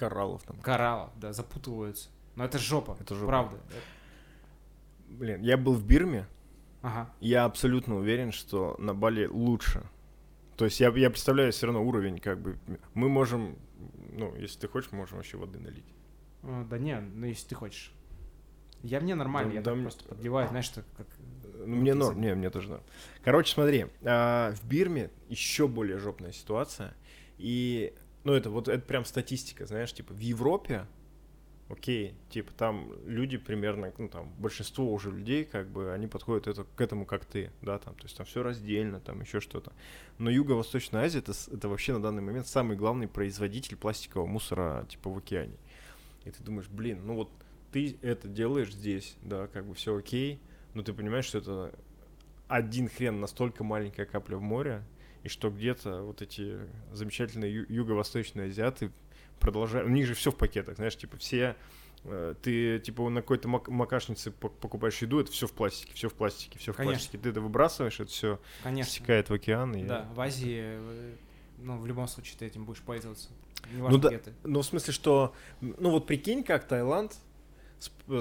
Кораллов там. кораллов, да, запутываются. Но это жопа, Это жопа. правда. Блин, я был в Бирме, Ага. Я абсолютно уверен, что на Бали лучше. То есть я, я представляю все равно уровень, как бы. Мы можем, ну, если ты хочешь, мы можем вообще воды налить. Э, Да не, ну если ты хочешь. Я мне нормально, Да- я да мне- просто подливаю, знаешь, что как... Ну, мне норм, не, мне тоже норм. Короче, смотри, а, в Бирме еще более жопная ситуация. И, ну, это вот, это прям статистика, знаешь, типа, в Европе, окей, типа, там люди примерно, ну, там, большинство уже людей, как бы, они подходят это, к этому, как ты, да, там, то есть там все раздельно, там еще что-то. Но Юго-Восточная Азия, это, это вообще на данный момент самый главный производитель пластикового мусора, типа, в океане. И ты думаешь, блин, ну вот ты это делаешь здесь, да, как бы все окей, но ты понимаешь, что это один хрен настолько маленькая капля в море, и что где-то вот эти замечательные ю- юго-восточные азиаты продолжают... У них же все в пакетах, знаешь, типа все... э, Ты, типа, на какой-то мак- макашнице пок- покупаешь еду, это все в пластике, все в пластике, все в Конечно. пластике. Ты это выбрасываешь, это все Конечно. стекает в океан. И... Да, в Азии, э, ну, в любом случае ты этим будешь пользоваться. Неважно, Ну да, где ты. Ну, в смысле, что... Ну, вот прикинь, как Таиланд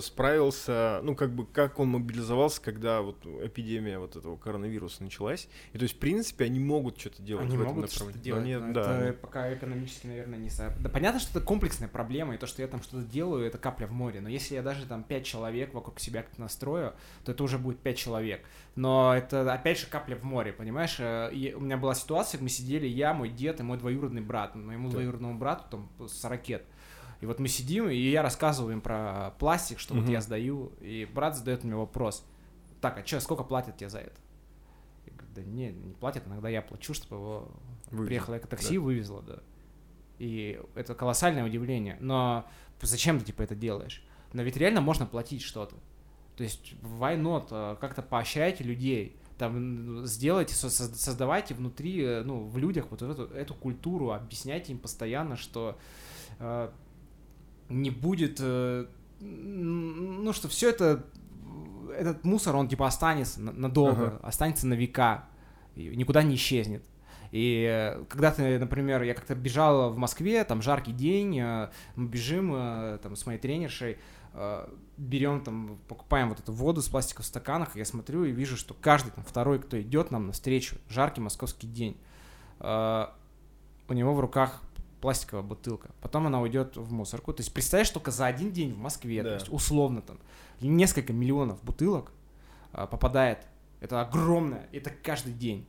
справился, ну, как бы, как он мобилизовался, когда вот эпидемия вот этого коронавируса началась. И то есть, в принципе, они могут что-то делать Они в этом могут что-то делать, Но но нет, да, это они- пока экономически, наверное, не... со- Да понятно, что это комплексная проблема, и то, что я там что-то делаю, это капля в море. Но если я даже там пять человек вокруг себя как-то настрою, то это уже будет пять человек. Но это, опять же, капля в море, понимаешь? Э, и у меня была ситуация, мы сидели, я, мой дед и мой двоюродный брат. Моему Так. двоюродному брату там 40 лет. И вот мы сидим, и я рассказываю им про пластик, что вот Мгм. я сдаю, и брат задает мне вопрос. Так, а что, сколько платят тебе за это? Я говорю, да не, не платят, иногда я плачу, чтобы его Вывезли. приехала эко-такси, вывезла, да. И это колоссальное удивление. Но зачем ты, типа, это делаешь? Но ведь реально можно платить что-то. То есть, not? э, Как-то поощряйте людей. Там сделайте, со- со- создавайте внутри, э, ну, в людях вот эту, эту культуру, объясняйте им постоянно, что э, не будет, э, ну, что все это, этот мусор, он типа останется на- надолго, Ага. останется на века, никуда не исчезнет. И э, когда ты, например, я как-то бежал в Москве, там жаркий день, э, мы бежим там с моей тренершей, берем там, покупаем вот эту воду с пластиковых стаканах, я смотрю и вижу, что каждый там второй, кто идет нам навстречу, жаркий московский день, у него в руках пластиковая бутылка. Потом она уйдет в мусорку. То есть представляешь, только за один день в Москве, то Да. есть условно там несколько миллионов бутылок а, попадает. Это огромное, это каждый день.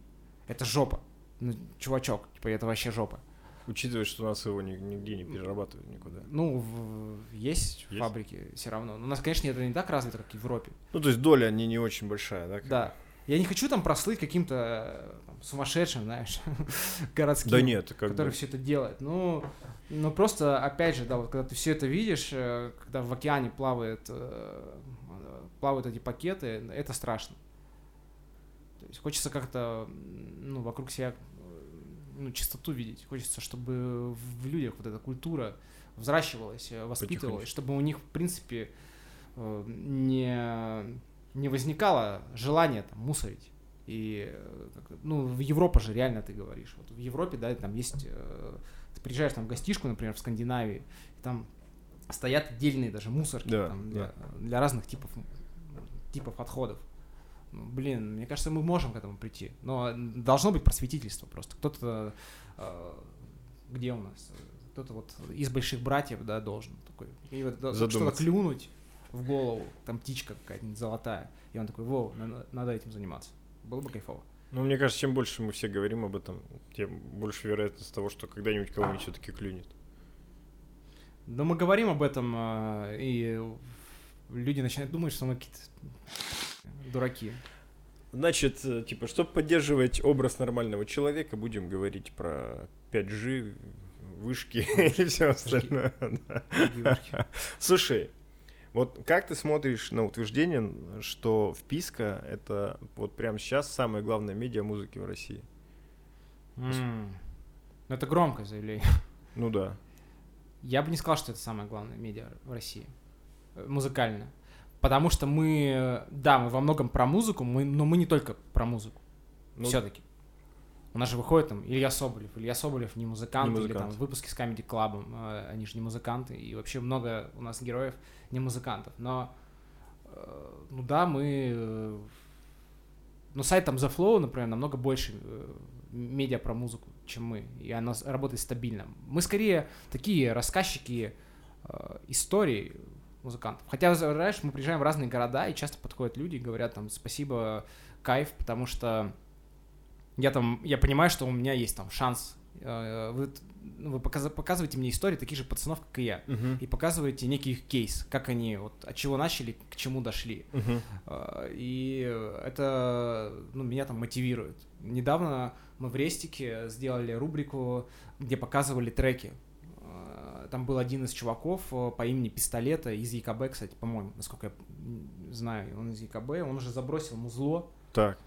Это жопа. Ну, чувачок, типа, это вообще жопа. Учитывая, что у нас его ни- нигде не перерабатывают никуда. Ну, в- есть, Есть? фабрики все равно. Но у нас, конечно, это не так развито, как в Европе. Ну, то есть доля не, не очень большая, да? как Да. Я не хочу там прослыть каким-то э, сумасшедшим, знаешь, [LAUGHS] городским. Да нет, как который бы... все это делает. Ну, Ну просто, опять же, да, вот когда ты все это видишь, э, когда в океане плавает, э, плавают эти пакеты, это страшно. То есть хочется как-то, ну, вокруг себя, ну, чистоту видеть. Хочется, чтобы в людях вот эта культура взращивалась, воспитывалась, чтобы у них, в принципе, не, не возникало желания там мусорить. И, ну, в Европе же реально ты говоришь. Вот в Европе, да, там есть ты приезжаешь там в гостишку, например, в Скандинавии, и там стоят отдельные даже мусорки да, там, для, да. для разных типов, типов отходов. Ну, блин, мне кажется, мы можем к этому прийти. Но должно быть просветительство просто. Кто-то, э, где у нас? Кто-то вот из больших братьев, да, должен такой. И вот что-то клюнуть в голову, там птичка какая-нибудь золотая. И он такой, во, надо, этим заниматься. Было бы кайфово. Ну, мне кажется, чем больше мы все говорим об этом, тем больше вероятность того, что когда-нибудь кого-нибудь все-таки клюнет. Да мы говорим об этом, а, и люди начинают думать, что мы какие-то дураки. Значит, э, типа, чтобы поддерживать образ нормального человека, будем говорить про 5G, вышки [LAUGHS] и все остальное. Слушай, вот как ты смотришь на утверждение, что вписка — это вот прямо сейчас самое главное медиа музыки в России? Mm. Ну, это громкое заявление. Ну да. Я бы не сказал, что это самое главное медиа в России. Э, музыкально. Потому что мы, да, мы во многом про музыку, мы, но мы не только про музыку. Ну, Все-таки. У нас же выходит там Илья Соболев. Илья Соболев не музыкант, не музыкант. или там выпуски с Comedy Club, э, они же не музыканты. И вообще много у нас героев не музыкантов. Но, э, ну да, мы... Э, ну, сайт там The Flow, например, намного больше медиа про музыку, чем мы. И она работает стабильно. Мы скорее такие рассказчики историй музыкантов. Хотя, знаешь, мы приезжаем в разные города, и часто подходят люди и говорят там спасибо, кайф, потому что я там, я понимаю, что у меня есть там шанс. Э, вы, ну, вы показ, показываете мне истории таких же пацанов, как и я, uh-huh. и показываете некий кейс, как они вот от чего начали, к чему дошли. Uh-huh. И это ну, меня там мотивирует. Недавно мы в Рестике сделали рубрику, где показывали треки. Э, там был один из чуваков по имени Пистолета из ЕКБ, кстати, по-моему, насколько я знаю, он из ЕКБ, он уже забросил музло. Так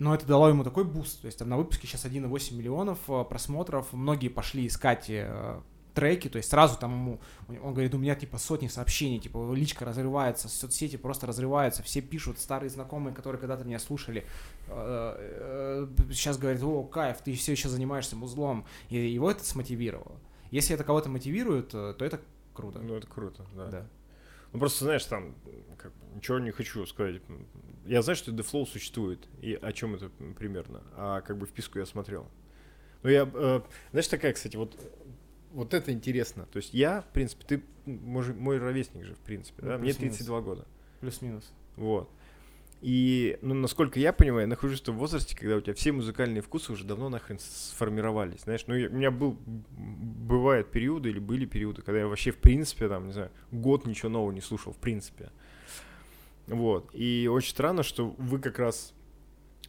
но это дало ему такой буст. То есть там на выпуске сейчас 1,8 миллионов э, просмотров. Многие пошли искать э, треки, то есть сразу там ему, он говорит, у меня типа сотни сообщений, типа личка разрывается, соцсети просто разрываются, все пишут, старые знакомые, которые когда-то меня слушали, э, сейчас говорят, о, кайф, ты все еще занимаешься музлом, и его это смотивировало. Если это кого-то мотивирует, то это круто. Ну, это круто, да. да. Ну, просто, знаешь, там, как, ничего не хочу сказать. Я знаю, что Deflow существует, и о чем это примерно, а как бы вписку я смотрел. Ну, я, э, знаешь, такая, кстати, вот, вот это интересно. То есть я, в принципе, ты мой, мой ровесник же, в принципе, да? Ну, Мне 32 года. Плюс-минус. Вот. И, ну, насколько я понимаю, я нахожусь в том возрасте, когда у тебя все музыкальные вкусы уже давно нахрен сформировались, знаешь. Ну, я, у меня был, бывают периоды или были периоды, когда я вообще, в принципе, там, не знаю, год ничего нового не слушал, в принципе. Вот. И очень странно, что вы как раз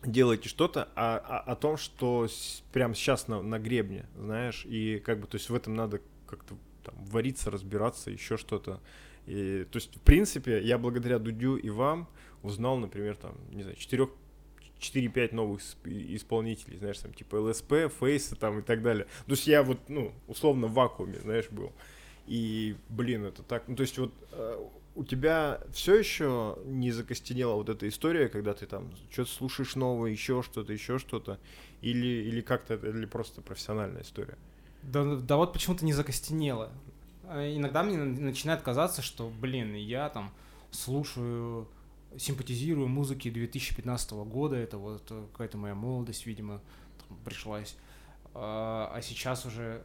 делаете что-то о, о, о том, что с, прямо сейчас на, на гребне, знаешь, и как бы, то есть в этом надо как-то там, вариться, разбираться, еще что-то. И, то есть, в принципе, я благодаря Дудю и вам узнал, например, там, не знаю, четырех 4-5 новых исполнителей, знаешь, там, типа ЛСП, Фейса там и так далее. То есть я вот, ну, условно в вакууме, знаешь, был. И, блин, это так, ну, то есть вот э, у тебя все еще не закостенела вот эта история, когда ты там что-то слушаешь новое, еще что-то, еще что-то, или, или как-то, или просто профессиональная история? Да, да вот почему-то не закостенела. А иногда мне начинает казаться, что, блин, я там слушаю симпатизирую музыке 2015 года, это вот какая-то моя молодость, видимо, пришлась. А, а сейчас уже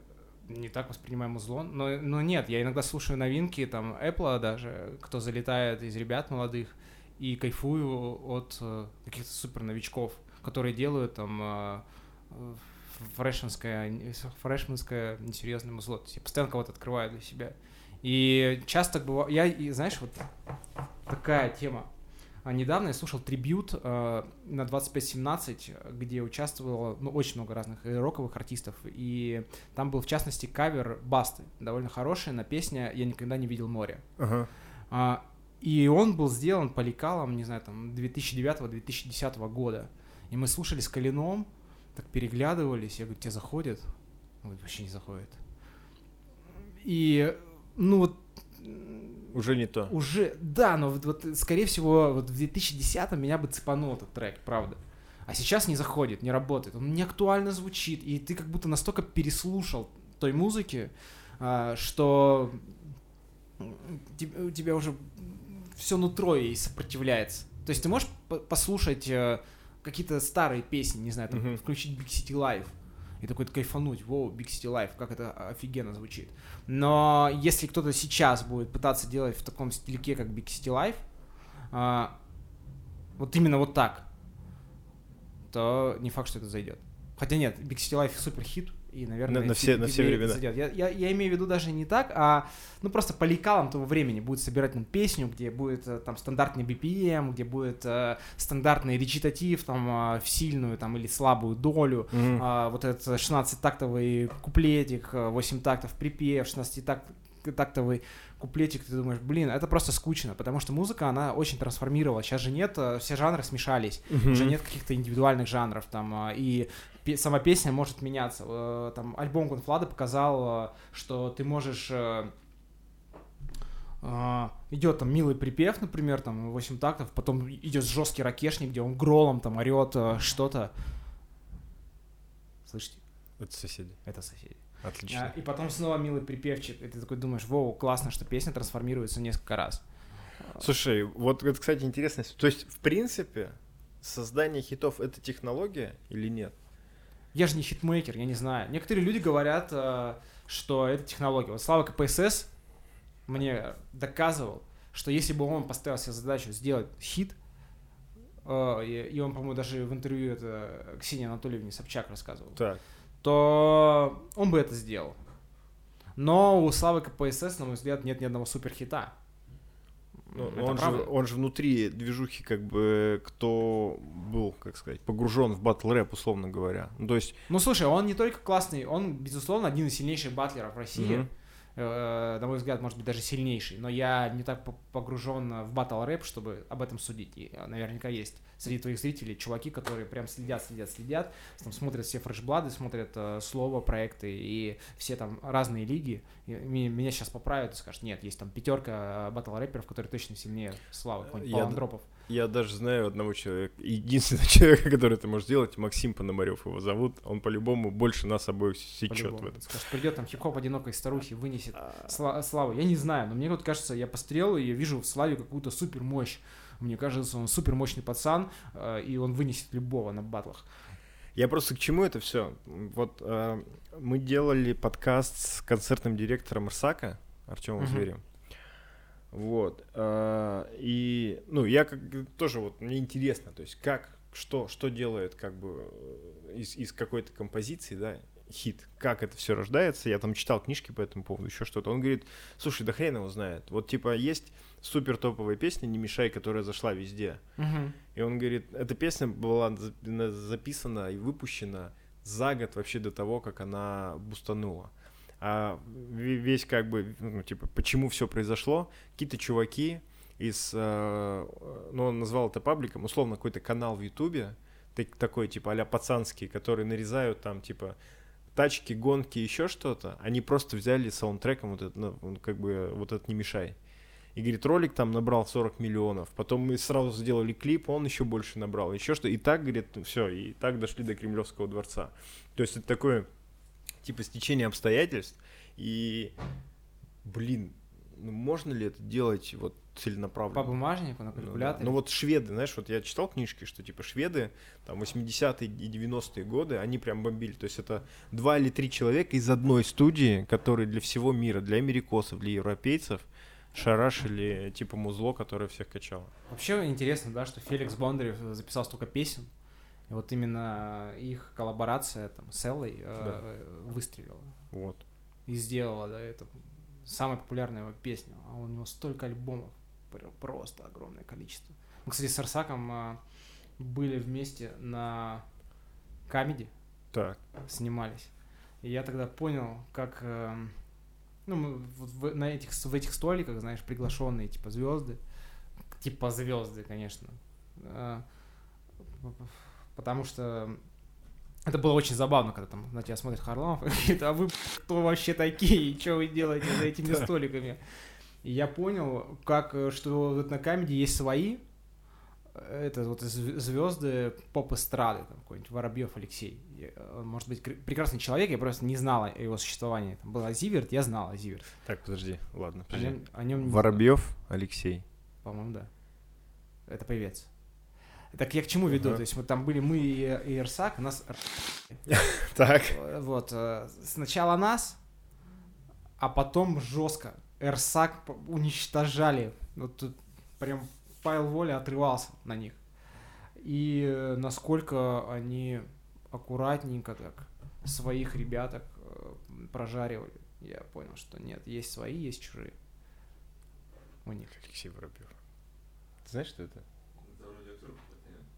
не так воспринимаю музло. Но, но нет, я иногда слушаю новинки, там, Apple даже, кто залетает из ребят молодых, и кайфую от э, каких-то супер новичков, которые делают там э, фрешменское, фрешменское несерьезное музло. То есть я постоянно кого-то открываю для себя. И часто бывает... Я, и, знаешь, вот такая тема. А недавно я слушал трибют э, на 2517, где участвовало ну, очень много разных роковых артистов, и там был в частности кавер Басты, довольно хороший, на песня «Я никогда не видел море». Ага. А, и он был сделан по лекалам, не знаю, там 2009-2010 года. И мы слушали с Калином, так переглядывались, я говорю, тебе заходит? Он говорит, вообще не заходит. И, ну вот, Уже не то. уже, да, но вот, вот, скорее всего, вот в 2010 меня бы цепанул этот трек, правда. А сейчас не заходит, не работает, он не актуально звучит, и ты как будто настолько переслушал той музыки, а, что у тебя уже все нутро ей сопротивляется. То есть ты можешь по- послушать э, какие-то старые песни, не знаю, там, Мгм. включить Big City Live, и такой кайфануть, воу, Big City Life, как это офигенно звучит. Но если кто-то сейчас будет пытаться делать в таком стильке, как Big City Life, а, вот именно вот так, то не факт, что это зайдет. Хотя нет, Big City Life супер хит, и, наверное, На- на все- на все времена. зайдет. Я, я, я имею в виду даже не так, а ну просто по лекалам того времени будет собирать нам песню, где будет э, там стандартный BPM, где будет э, стандартный речитатив там э, в сильную там или слабую долю, Мгм. а, вот этот 16-тактовый куплетик, а, 8 тактов припев, 16-тактовый куплетик, ты думаешь, блин, это просто скучно, потому что музыка, она очень трансформировалась. Сейчас же нет, э, все жанры смешались, Мгм. уже нет каких-то индивидуальных жанров там, а, и сама песня может меняться. Э, Там альбом Гонфлада показал, э, что ты можешь идет там милый припев, например, там 8 тактов, потом идет жесткий ракешник, где он гролом там орет что-то. Слышите? Это соседи. Это соседи. Отлично. А, и потом снова милый припевчик, и ты такой думаешь, воу, классно, что песня трансформируется несколько раз. Слушай, вот это, кстати, интересно. То есть, в принципе, создание хитов это технология или нет? Я же не хитмейкер, я не знаю. Некоторые люди говорят, э, что это технология. Вот Слава КПСС мне доказывал, что если бы он поставил себе задачу сделать хит, э, и, и он, по-моему, даже в интервью это Ксении Анатольевне Собчак рассказывал, Так. То он бы это сделал. Но у Славы КПСС, на мой взгляд, нет ни одного суперхита. Ну, он, же, он же внутри движухи, как бы, кто был, как сказать, погружен в батл рэп, условно говоря. Ну, то есть, Ну, слушай, он не только классный, он, безусловно, один из сильнейших батлеров России. Мгм. Э, на мой взгляд, может быть, даже сильнейший. Но я не так по- погружен в батл рэп, чтобы об этом судить. И э, наверняка есть среди твоих зрителей чуваки, которые прям следят, следят, следят, там смотрят все фрешблады, смотрят э, слово, проекты и все там разные лиги. И меня сейчас поправят и скажут, нет, есть там пятерка батл рэперов, которые точно сильнее Славы, какой-нибудь. Я даже знаю одного человека, единственного [LAUGHS] человека, который это может сделать, Максим Пономарев его зовут. Он по-любому больше нас обоих сечет в этом. Скажет, придет там хип-хоп одинокой старухи, вынесет А, Сла- Славу. Я не знаю, но мне вот кажется, я пострел, и я вижу в Славе какую-то супер мощь. Мне кажется, он супер мощный пацан, э, и он вынесет любого на батлах. Я просто к чему это все? Вот э, мы делали подкаст с концертным директором Ирсака, Артемом Мгм. Зверем. Вот. э, и, ну, я как тоже вот, мне интересно, то есть как, что, что делает как бы э, из, из какой-то композиции, да, хит, как это все рождается. Я там читал книжки по этому поводу, еще что-то. Он говорит, слушай, да хрен его знает. Вот типа есть супер топовая песня «Не мешай», которая зашла везде. И он говорит, эта песня была за- на- записана и выпущена за год вообще до того, как она бустанула. А ве- весь как бы, ну, типа, почему все произошло, какие-то чуваки из, э, ну, он назвал это пабликом, условно, какой-то канал в Ютубе, так- такой, типа, а пацанский, который нарезают там, типа, тачки, гонки, еще что-то, они просто взяли саундтреком вот это, ну, как бы, вот этот «Не мешай». И говорит, ролик там набрал 40 миллионов. Потом мы сразу сделали клип, он еще больше набрал. Еще что. И так, говорит, все, и так дошли до Кремлевского дворца. То есть это такое, типа, стечение обстоятельств. И, блин, ну можно ли это делать вот целенаправленно? По бумажнику, на Ну калькуляторе. Ну вот шведы, знаешь, вот я читал книжки, что типа шведы, там 80-е и 90-е годы, они прям бомбили. То есть это два или три человека из одной студии, которые для всего мира, для америкосов, для европейцев, шарашили типа музло, которое всех качало. Вообще интересно, да, что Феликс Бондарев записал столько песен, и вот именно их коллаборация там с Эллой э, выстрелила Вот. и сделала, да, это самая популярная его песня. А у него столько альбомов, пр- просто огромное количество. Мы, кстати, с Арсаком а, были вместе на Камеди, Так. снимались. И я тогда понял, как... эм, ну, мы вот в, на этих, в этих столиках, знаешь, приглашенные, типа, звезды. Типа звезды, конечно. Э, Потому что это было очень забавно, когда там на тебя смотрит Харламов и говорит, а вы кто вообще такие, и что вы делаете за этими [LAUGHS] столиками? И я понял, как, э, что вот на камеди есть свои, э, это вот звезды поп-эстрады, там какой-нибудь Воробьев Алексей. Э, Он может быть кр- прекрасный человек, я просто не знал о его существовании. Там был Азиверт, я знал Азиверт. Так, подожди, ладно, О подожди. нем, о нем не Воробьев Алексей. по-моему, да. Это певец. Так я к чему веду? Ага. То есть мы там были мы и, и Ирсак, нас [LAUGHS] Так. э, вот э, сначала нас, а потом жестко Эрсак уничтожали. Вот тут прям Павел Воля отрывался на них. И э, насколько они аккуратненько так своих ребяток прожаривали. Я понял, что нет, есть свои, есть чужие. У них. Алексей Воробьев. Ты знаешь, что это?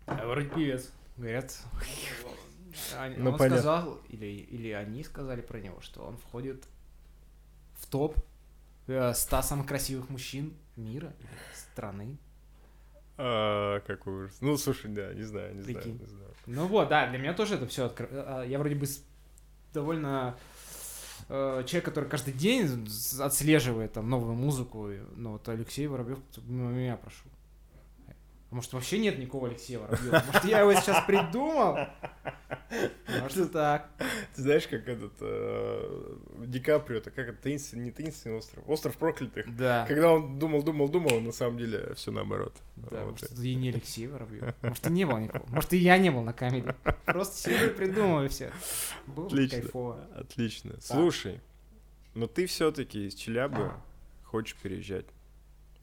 А вроде певец. Говорят. Они- Ну, он понятно. сказал, или, или они сказали про него, что он входит в топ э, 100 самых красивых мужчин мира страны. А, какой ужас. Ну, слушай, да, не знаю, не знаю, не знаю. Ну вот, да, для меня тоже это все Я вроде бы довольно э, человек, который каждый день отслеживает там новую музыку, но вот Алексей Воробьев мимо меня прошел. А Может, вообще нет никакого Алексея Воробьева? Может, я его сейчас придумал? Может, так. Ты знаешь, как этот э, Ди Каприо, это как это таинственный, не таинственный остров, остров проклятых. Да. Когда он думал, думал, думал, на самом деле все наоборот. Да, Вот. может, это и не Алексей Воробьев. Может, и не было никого. Может, и я не был на камере. Просто придумал, и все. Было Отлично. кайфово. Отлично. Слушай, но ты все-таки из Челябы хочешь переезжать.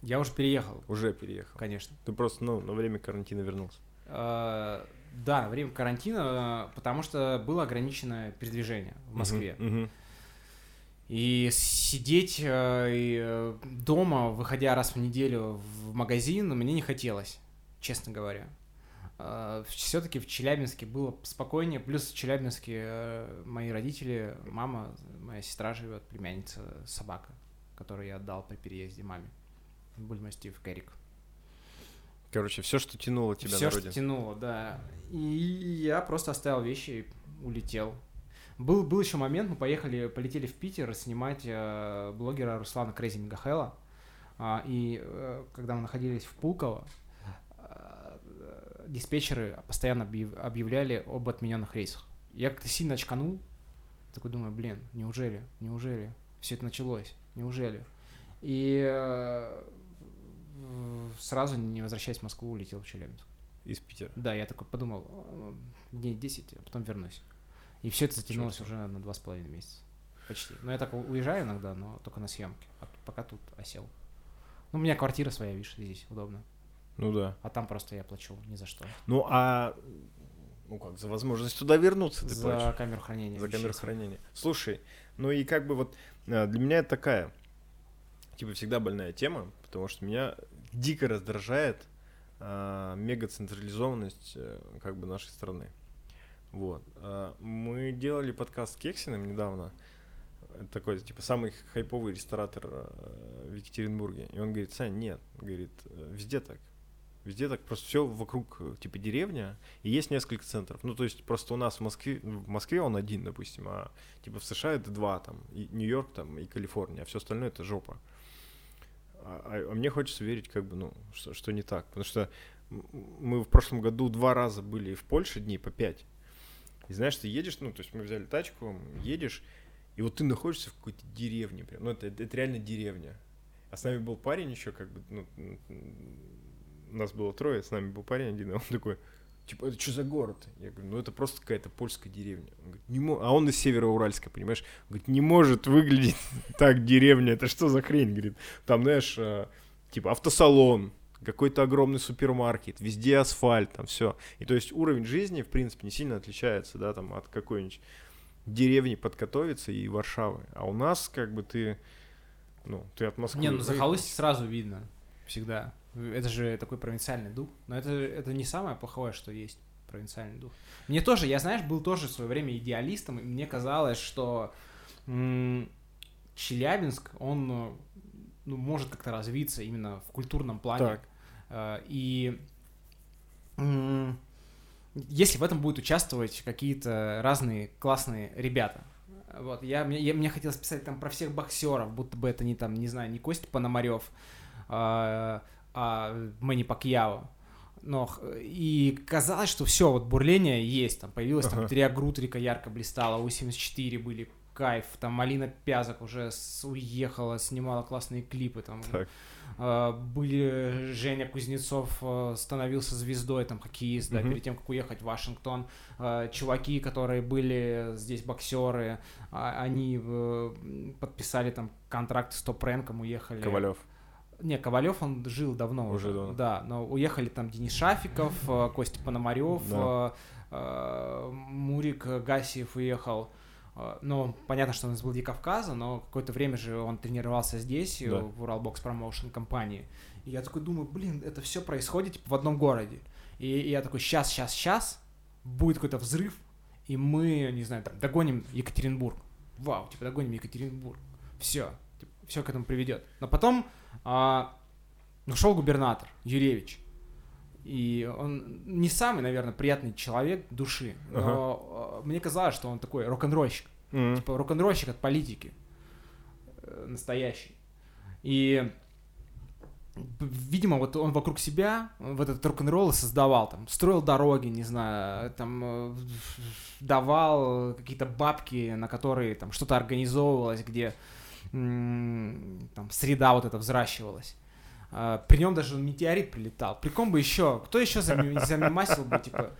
Я уже переехал, Уже переехал. конечно. Ты просто, ну, на время карантина вернулся. Э, Да, на время карантина, э, потому что было ограниченное передвижение в Москве. И сидеть э, и, э, дома, выходя раз в неделю в магазин, мне не хотелось, честно говоря. Все-таки в Челябинске было спокойнее. Плюс в Челябинске мои родители, мама, моя сестра живет, племянница, собака, которую я отдал при переезде маме. Бульмастив Кэрик. Короче, все, что тянуло тебя Все, на что родину. тянуло, да. И я просто оставил вещи и улетел. Был, был еще момент, мы поехали, полетели в Питер снимать э, блогера Руслана Крейзи Мегахела. А, и э, когда мы находились в Пулково, э, диспетчеры постоянно объяв- объявляли об отмененных рейсах. Я как-то сильно очканул. Такой думаю, блин, неужели, неужели? Все это началось, неужели? И э, сразу, не возвращаясь в Москву, улетел в Челябинск. Из Питера. Да, я такой подумал, «Э, дней 10, а потом вернусь. И все это затянулось уже на два с половиной месяца. Почти. Но я так уезжаю иногда, но только на съемки. А пока тут осел. Ну, у меня квартира своя, видишь, здесь удобно. Ну да. А там просто я плачу ни за что. Ну а ну как, за возможность туда вернуться ты за платишь? камеру хранения. За камеру хранения. Слушай, ну и как бы вот э, для меня это такая, типа всегда больная тема, потому что меня дико раздражает э, мегацентрализованность э, как бы нашей страны. Вот. Э, Мы делали подкаст с Кексиным недавно. Такой, типа, самый хайповый ресторатор э, в Екатеринбурге. И он говорит, Сань, нет, говорит, «э, везде так. Везде так, просто все вокруг, типа, деревня, и есть несколько центров. Ну, то есть, просто у нас в Москве, в Москве он один, допустим, а, типа, в США это два, там, и Нью-Йорк, там, и Калифорния, а все остальное это жопа. А, а- а мне хочется верить, как бы, ну, что, что не так. Потому что мы в прошлом году два раза были в Польше дней по пять. И знаешь, ты едешь, ну, то есть мы взяли тачку, едешь, и вот ты находишься в какой-то деревне прям. Ну, это, это реально деревня. А с нами был парень еще, как бы, ну, нас было трое, с нами был парень один, и он такой, типа, это что за город? Я говорю, ну, это просто какая-то польская деревня. Он говорит, не мо-» А он из Североуральска, понимаешь? Он говорит, не может выглядеть [LAUGHS] так деревня, это что за хрень? Говорит, там, знаешь, э, типа, автосалон, какой-то огромный супермаркет, везде асфальт, там все. И то есть уровень жизни, в принципе, не сильно отличается, да, там, от какой-нибудь деревни Подкатовицы и Варшавы. А у нас, как бы, ты, ну, ты от Москвы... Не, ну захолустье сразу видно. Всегда. Это же такой провинциальный дух. Но это, это не самое плохое, что есть провинциальный дух. Мне тоже, я, знаешь, был тоже в свое время идеалистом, и мне казалось, что м- Челябинск, он ну, может как-то развиться именно в культурном плане. Так. Э, и м- если в этом будут участвовать какие-то разные классные ребята. Вот, я, мне, я, мне хотелось писать там про всех боксеров, будто бы это не там, не знаю, не Костя Пономарев, а, а Мэнни Пакьяо. Но, и казалось, что все, вот бурление есть, там появилась там Ага. Трия Грутрика ярко блистала, У-74 были, кайф, там Малина Пязок уже с- уехала, снимала классные клипы, там Так. а, были Женя Кузнецов а, становился звездой, там хоккеист, да, Мгм. перед тем, как уехать в Вашингтон. А, Чуваки, которые были здесь боксеры, а, они э, подписали там контракт с топ-рэнком, уехали. Ковалев. Не, Ковалев, он жил давно Уже уже. давно. Да, но уехали там Денис Шафиков, э, Костя Пономарев, Да. э, э, Мурик Гасиев уехал. Ну, понятно, что он из Владикавказа, но какое-то время же он тренировался здесь, Да. в Уралбокс Промоушен компании. И я такой думаю, блин, это все происходит типа, в одном городе. И, и я такой, сейчас, сейчас, сейчас будет какой-то взрыв, и мы, не знаю, там, догоним Екатеринбург. Вау, типа, догоним Екатеринбург. Все, все к этому приведет. Но потом а, ушел губернатор Юревич. И он не самый, наверное, приятный человек души. Но а, мне казалось, что он такой рок-н-ролльщик. М. Типа рок-н-ролльщик от политики. э, Настоящий. И видимо, вот он вокруг себя в этот рок-н-ролл создавал, там, строил дороги, не знаю, там, э, давал какие-то бабки, на которые там что-то организовывалось, где там среда вот эта взращивалась. А, При нем даже метеорит прилетал. При ком бы еще? Кто еще зами- замемасил бы, типа,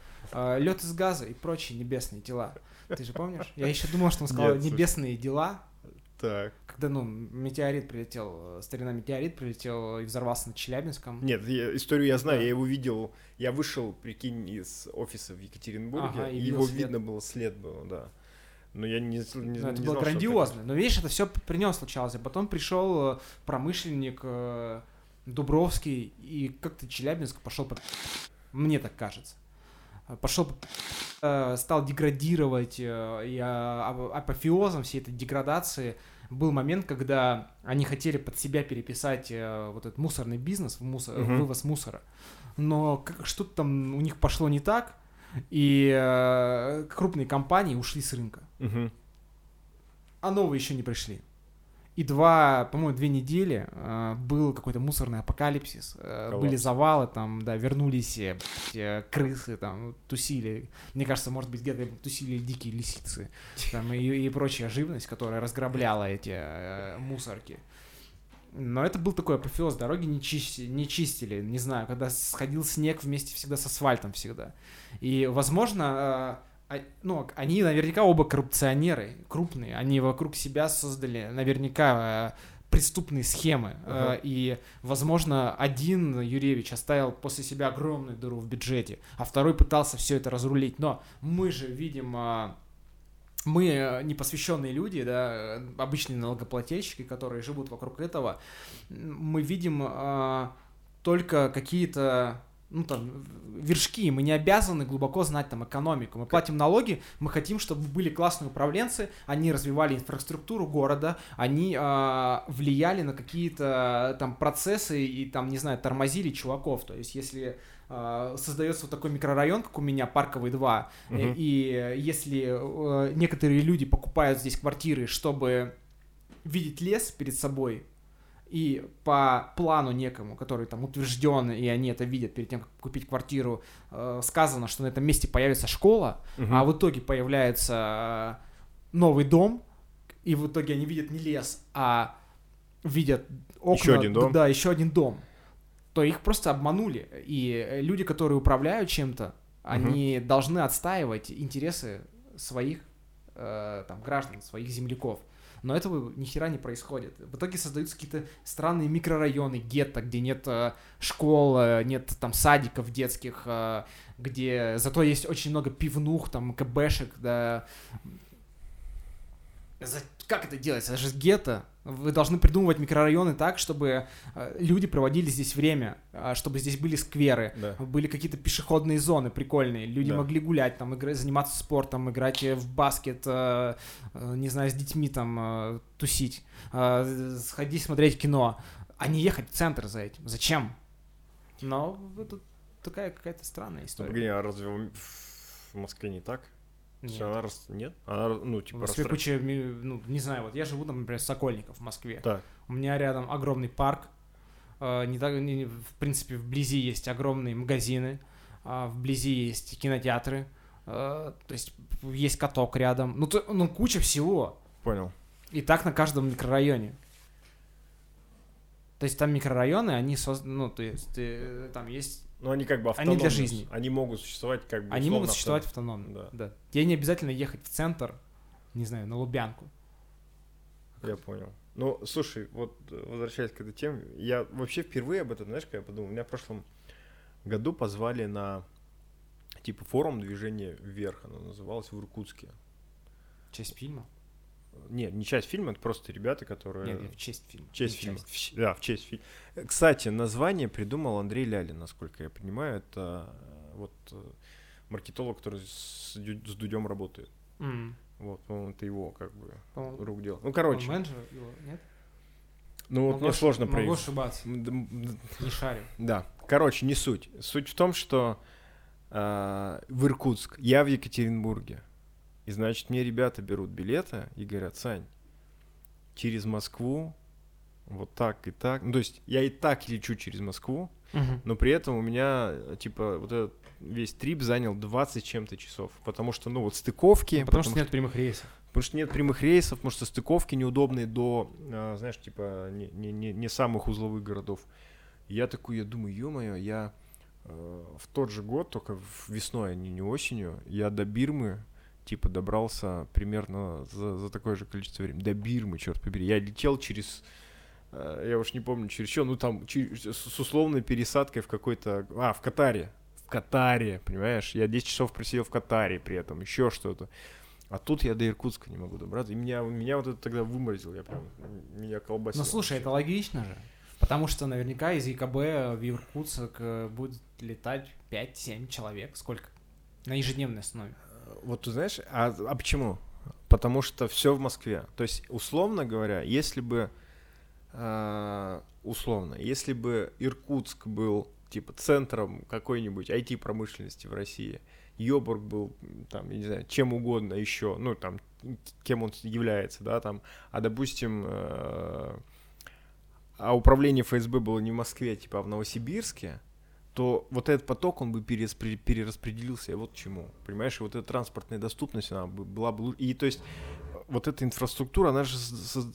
лед из газа и прочие небесные тела? Ты же помнишь? Я еще думал, что он сказал Нет, небесные дела, Так. когда, ну, метеорит прилетел, старина метеорит прилетел и взорвался над Челябинском. Нет, я- историю я знаю, Да. я его видел. Я вышел, прикинь, из офиса в Екатеринбурге, Ага, и его след. видно было, след был, да. Но я не, не, Ну, не это знал, было это грандиозно. Но видишь, это все при нем случалось. А потом пришел э, промышленник э, Дубровский, и как-то Челябинск пошел по... Мне так кажется. Пошел, стал деградировать, э, и апофеозом всей этой деградации был момент, когда они хотели под себя переписать э, вот этот мусорный бизнес, мусор, Мгм. вывоз мусора. Но как- что-то там у них пошло не так, и э, крупные компании ушли с рынка Мгм. а новые еще не пришли. И два, по-моему, две недели э, был какой-то мусорный апокалипсис. э, Коллапс. были завалы, там, да, вернулись э, э, крысы, там, тусили. Мне кажется, может быть, где-то тусили дикие лисицы. Там, и, и прочая живность, которая разграбляла эти э, мусорки. Но это был такой апофеоз, дороги не, чисти- не чистили, не знаю, когда сходил снег вместе всегда с асфальтом всегда. И, возможно, э, а- ну, они наверняка оба коррупционеры, крупные, они вокруг себя создали наверняка э, преступные схемы. Ага. И, возможно, один Юрьевич оставил после себя огромную дыру в бюджете, а второй пытался все это разрулить. Но мы же видим... э, мы э, непосвященные люди, да, э, обычные налогоплательщики, которые живут вокруг этого, мы видим э, только какие-то ну, там, вершки, мы не обязаны глубоко знать там экономику. Мы платим налоги, мы хотим, чтобы были классные управленцы, они развивали инфраструктуру города, они э, влияли на какие-то там процессы и там, не знаю, тормозили чуваков. То есть, если э, создается вот такой микрорайон, как у меня, Парковый 2, Мгм. э, и если э, некоторые люди покупают здесь квартиры, чтобы видеть лес перед собой, и по плану некому, который там утвержден, и они это видят перед тем, как купить квартиру, э, сказано, что на этом месте появится школа, Мгм. а в итоге появляется э, новый дом, и в итоге они видят не лес, а видят окна. Еще один дом. Да, еще один дом. То их просто обманули. И э, люди, которые управляют чем-то, они должны отстаивать интересы своих э, там, граждан, своих земляков. Но этого ни хера не происходит. В итоге создаются какие-то странные микрорайоны, гетто, где нет э, школ, э, нет там садиков детских, э, где зато есть очень много пивнух, там КБшек, да. За- Как это делается? Это же гетто. Вы должны придумывать микрорайоны так, чтобы э, люди проводили здесь время, а, чтобы здесь были скверы, Да. были какие-то пешеходные зоны прикольные, люди Да. могли гулять, там, играть, заниматься спортом, играть э, в баскет, э, э, не знаю, с детьми там э, тусить, э, сходить смотреть кино, а не ехать в центр за этим. Зачем? Но это такая какая-то странная история. погоди, а разве в Москве не так? Нет. Она рас- Нет? Она, ну, типа, Москве расстра- куча, ну, не знаю, вот я живу там, например, в Сокольниках в Москве. Так. У меня рядом огромный парк. э, Не так, не- не- в принципе, вблизи есть огромные магазины, а вблизи есть кинотеатры, э, то есть есть каток рядом. Ну, то- ну куча всего. Понял. И так на каждом микрорайоне. То есть там микрорайоны, они созданы, ну, то есть э, там есть, Ну, они как бы Они для жизни. Они могут существовать как бы они могут существовать автономно. автономно. Да. Да. Тебе не обязательно ехать в центр, не знаю, на Лубянку. Я понял. Ну, слушай, вот э, возвращаясь к этой теме, я вообще впервые об этом, знаешь, когда я подумал, меня в прошлом году позвали на типа форум движения вверх, оно называлось в Иркутске. Часть фильма? Нет, не часть фильма, это просто ребята, которые... Нет, нет, в честь фильма. В честь Не фильма. часть. В Да, в честь фильма. Кстати, название придумал Андрей Лялин, насколько я понимаю. Это э, вот э, маркетолог, который с, с Дудем работает. М, Вот, по-моему, это его как бы по-моему, рук дело. Ну, он короче, менеджер его, нет? ну вот Могу мне сложно Могу проявить. ошибаться, М, д- м, не шарю. Да, короче, не суть. Суть в том, что э, в Иркутск, я в Екатеринбурге. И значит, мне ребята берут билеты и говорят, Сань, через Москву, вот так и так. Ну, то есть я и так лечу через Москву, но при этом у меня, типа, вот этот весь трип занял 20 с чем-то часов. Потому что, ну, вот стыковки... Ну, Потому что нет прямых рейсов. Потому что нет прямых рейсов, потому что стыковки неудобные до, а, знаешь, типа, не, не, не, самых узловых городов. И я такой, я думаю, ё-моё, я э, в тот же год, только весной, а не, не осенью, я до Бирмы, типа, добрался примерно за, за такое же количество времени. До Бирмы, черт побери. Я летел через, э, я уж не помню, через что, ну, там, через- с, условной пересадкой в какой-то, а, в Катаре. В Катаре, понимаешь? Я 10 часов просидел в Катаре при этом, еще что-то. А тут я до Иркутска не могу добраться. И меня, меня вот это тогда выморозил, я прям, меня колбасил. Ну, слушай, это логично же. Потому что наверняка из ЕКБ в Иркутск э, будет летать 5-7 человек. Сколько? На ежедневной основе. Вот ты знаешь, а, а почему? Потому что все в Москве. То есть, условно говоря, если бы, а, условно, если бы Иркутск был типа центром какой-нибудь IT-промышленности в России, Йобург был, там, я не знаю, чем угодно еще, ну, там, кем он является, да, там, а, допустим, э, а управление ФСБ было не в Москве, типа, а в Новосибирске, то вот этот поток, он бы перераспре- перераспределился, вот к чему, понимаешь, и вот эта транспортная доступность, она бы была бы лучше, и то есть вот эта инфраструктура, она же,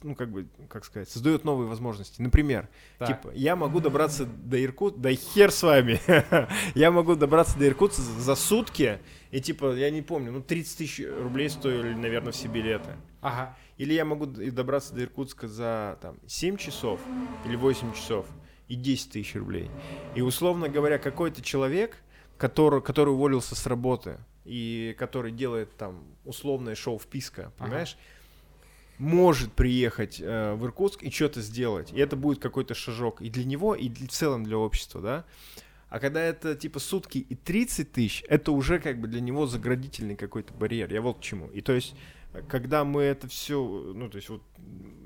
ну, как бы, как сказать, создает новые возможности. Например, Так. Типа, я могу добраться до Иркутска, да хер с вами, [LAUGHS] я могу добраться до Иркутска за сутки, и типа, я не помню, ну 30 тысяч рублей стоили, наверное, все билеты. Ага. Или я могу добраться до Иркутска за там 7 часов или 8 часов и 10 тысяч рублей. И условно говоря, какой-то человек, который, который уволился с работы и который делает там условное шоу вписка, понимаешь, может приехать э, в Иркутск и что-то сделать. И это будет какой-то шажок и для него, и для- в целом для общества, да. А когда это типа сутки и 30 тысяч, это уже как бы для него заградительный какой-то барьер. Я вот к чему. И то есть, э, когда мы это все, ну то есть вот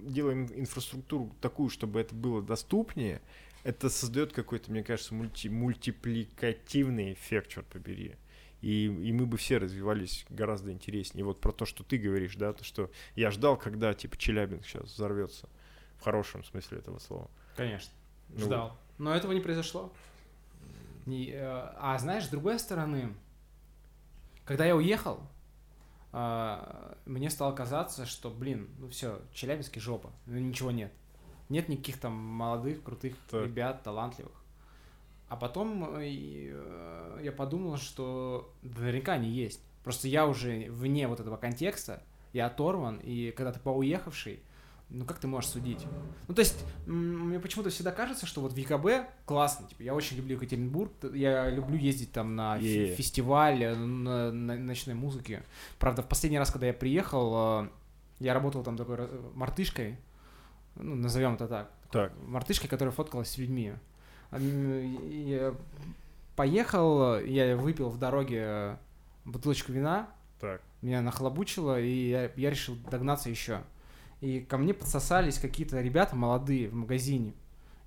делаем инфраструктуру такую, чтобы это было доступнее, это создает какой-то, мне кажется, мульти мультипликативный эффект, черт побери. И, и мы бы все развивались гораздо интереснее. И вот про то, что ты говоришь, да, то, что я ждал, когда, типа, Челябинск сейчас взорвется. В хорошем смысле этого слова. Конечно. Ну, Ждал. Но этого не произошло. Не, э, а знаешь, с другой стороны, когда я уехал, а, мне стало казаться, что, блин, ну все, Челябинске жопа, ну ничего нет. Нет никаких там молодых, крутых Так. ребят, талантливых. А потом э, э, я подумал, что наверняка они есть. Просто я уже вне вот этого контекста, я оторван, и когда ты поуехавший, ну как ты можешь судить? Ну то есть, мне почему-то всегда кажется, что вот в ЕКБ классно, типа, я очень люблю Екатеринбург, я люблю ездить там на Е. фестиваль, э, на, на ночной музыке. Правда, в последний раз, когда я приехал, Я работал там такой мартышкой, ну, назовем это так. Так. Мартышкой, которая фоткалась с людьми. Я поехал, я выпил в дороге бутылочку вина, Так. меня нахлобучило, и я, я решил догнаться еще. И ко мне подсосались какие-то ребята молодые в магазине.